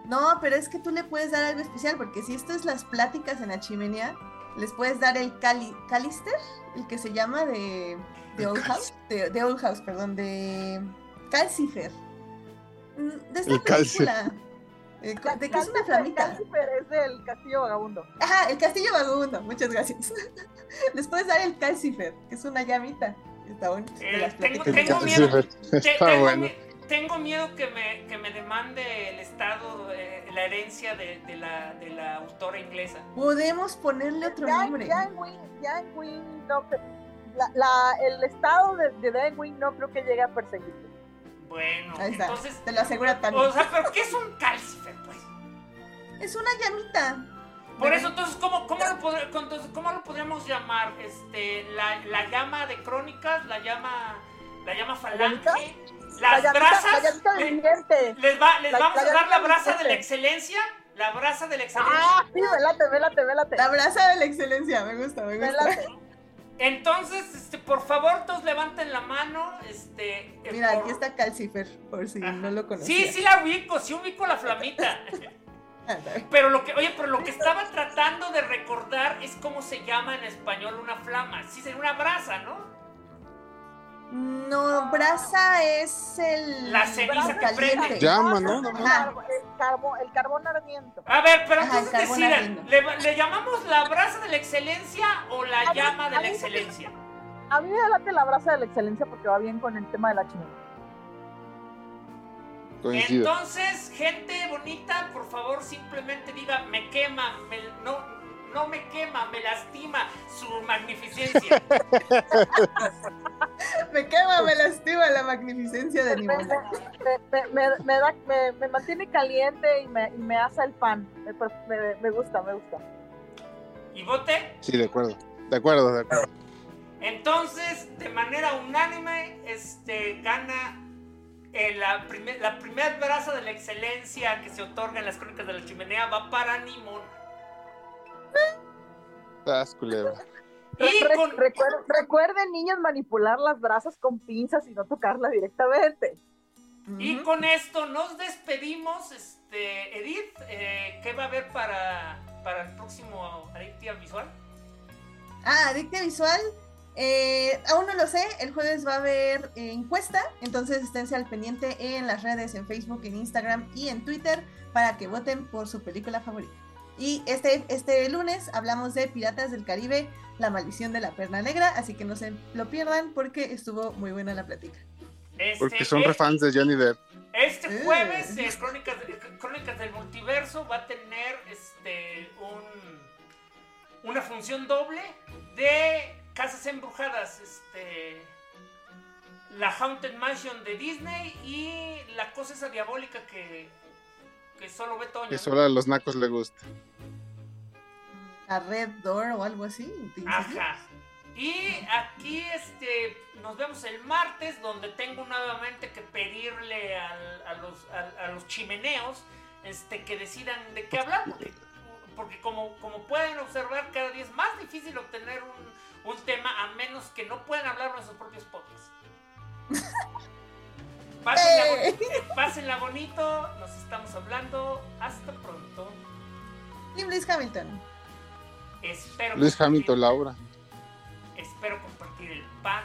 No, pero es que tú le puedes dar algo especial, porque si esto es las pláticas en la chimenea, les puedes dar el cali Calister, el que se llama de, de Old House, de, de Old House, perdón, de Calcifer. Mm, De esta El Calcifer. película. Cu- de que es una flamita. Calcifer es del Castillo Vagabundo. Ajá, el castillo vagabundo, muchas gracias. Les puedes dar el Calcifer, que es una llamita. Está bonito. Eh, tengo- miedo. Te- Está tengo, bueno. tengo miedo que me, que me demande el Estado eh, la herencia de, de la, de la autora inglesa. Podemos ponerle otro nombre. ya en Wing, ya en Wing no la, la- el estado de, de Dan Wing no creo que llegue a perseguirte. Bueno, entonces. te lo asegura Tani. O sea, ¿pero qué es un calcifer? Es una llamita. Por eso, entonces, ¿cómo, cómo, lo, podr- entonces, ¿cómo lo podríamos llamar? Este, la, la llama de crónicas, la llama, la llama falange, La las la brasas. llamita le- viviente. les va, les La- vamos la a dar la brasa de la excelencia. La brasa de la excelencia. Ah, sí, velate, velate, velate. La brasa de la excelencia, me gusta, me gusta. Velate. Entonces, este, por favor, todos levanten la mano. Este, eh, Mira, por- aquí está Calcifer, por si Ajá. no lo conocías. Sí, sí la ubico, sí ubico la flamita. Pero lo que, oye, pero lo que estaba tratando de recordar es cómo se llama en español una flama. Sí, sería una brasa, ¿no? No, brasa es el. La ceniza que prende. Llama, ¿no? Ajá. El, carbón, el carbón ardiente. A ver, pero Ajá, entonces carbón decidan, ardiendo. ¿le, le llamamos la brasa de la excelencia o la A mí- llama de la mí- excelencia? A mí me late la brasa de la excelencia porque va bien con el tema de la chimenea. Coincido. Entonces, gente bonita, por favor, simplemente diga, me quema, me- no, no me quema, me lastima su magnificencia. Me quema, me lastima la magnificencia de Me, Nimona. me- me- me- me da- me- me mantiene caliente y me, y me asa el pan. Me, me- me gusta, me gusta. ¿Y vote? Sí, de acuerdo. De acuerdo, de acuerdo. Entonces, de manera unánime, este, gana eh, la, primer- la primera braza de la excelencia que se otorga en las crónicas de la chimenea va para Nimona. Estás culebra. Y Re- con, recuer- recuerden, niños, manipular las brasas con pinzas y no tocarla directamente. y con esto nos despedimos. Este, Edith, eh, ¿qué va a haber para, para el próximo Adictiva Visual? Ah, Adicta Visual. Eh, aún no lo sé, el jueves va a haber eh, encuesta, entonces esténse al pendiente en las redes, en Facebook, en Instagram y en Twitter para que voten por su película favorita. Y este, este lunes hablamos de Piratas del Caribe, La maldición de la perna negra, así que no se lo pierdan porque estuvo muy buena la plática. Este, Porque son eh, refans de Johnny Depp. Este Eh. jueves, eh, Crónicas, Crónicas del Multiverso va a tener este un, una función doble de Casas Embrujadas, este la Haunted Mansion de Disney y la cosa esa diabólica que, que solo ve Toño. Que solo a los nacos le gusta. A Red Door o algo así. Ajá. Y aquí este nos vemos el martes donde tengo nuevamente que pedirle al- a, los, a- a los chimeneos este, que decidan de qué hablar. Porque, porque como, como pueden observar, cada día es más difícil obtener un, un tema a menos que no puedan hablar en sus propios podcasts. Pásenla, ¡Eh! boni- pásenla bonito, nos estamos hablando. Hasta pronto. Y Bliss Hamilton. Espero Luis Hamilton, Laura. Espero compartir el pan,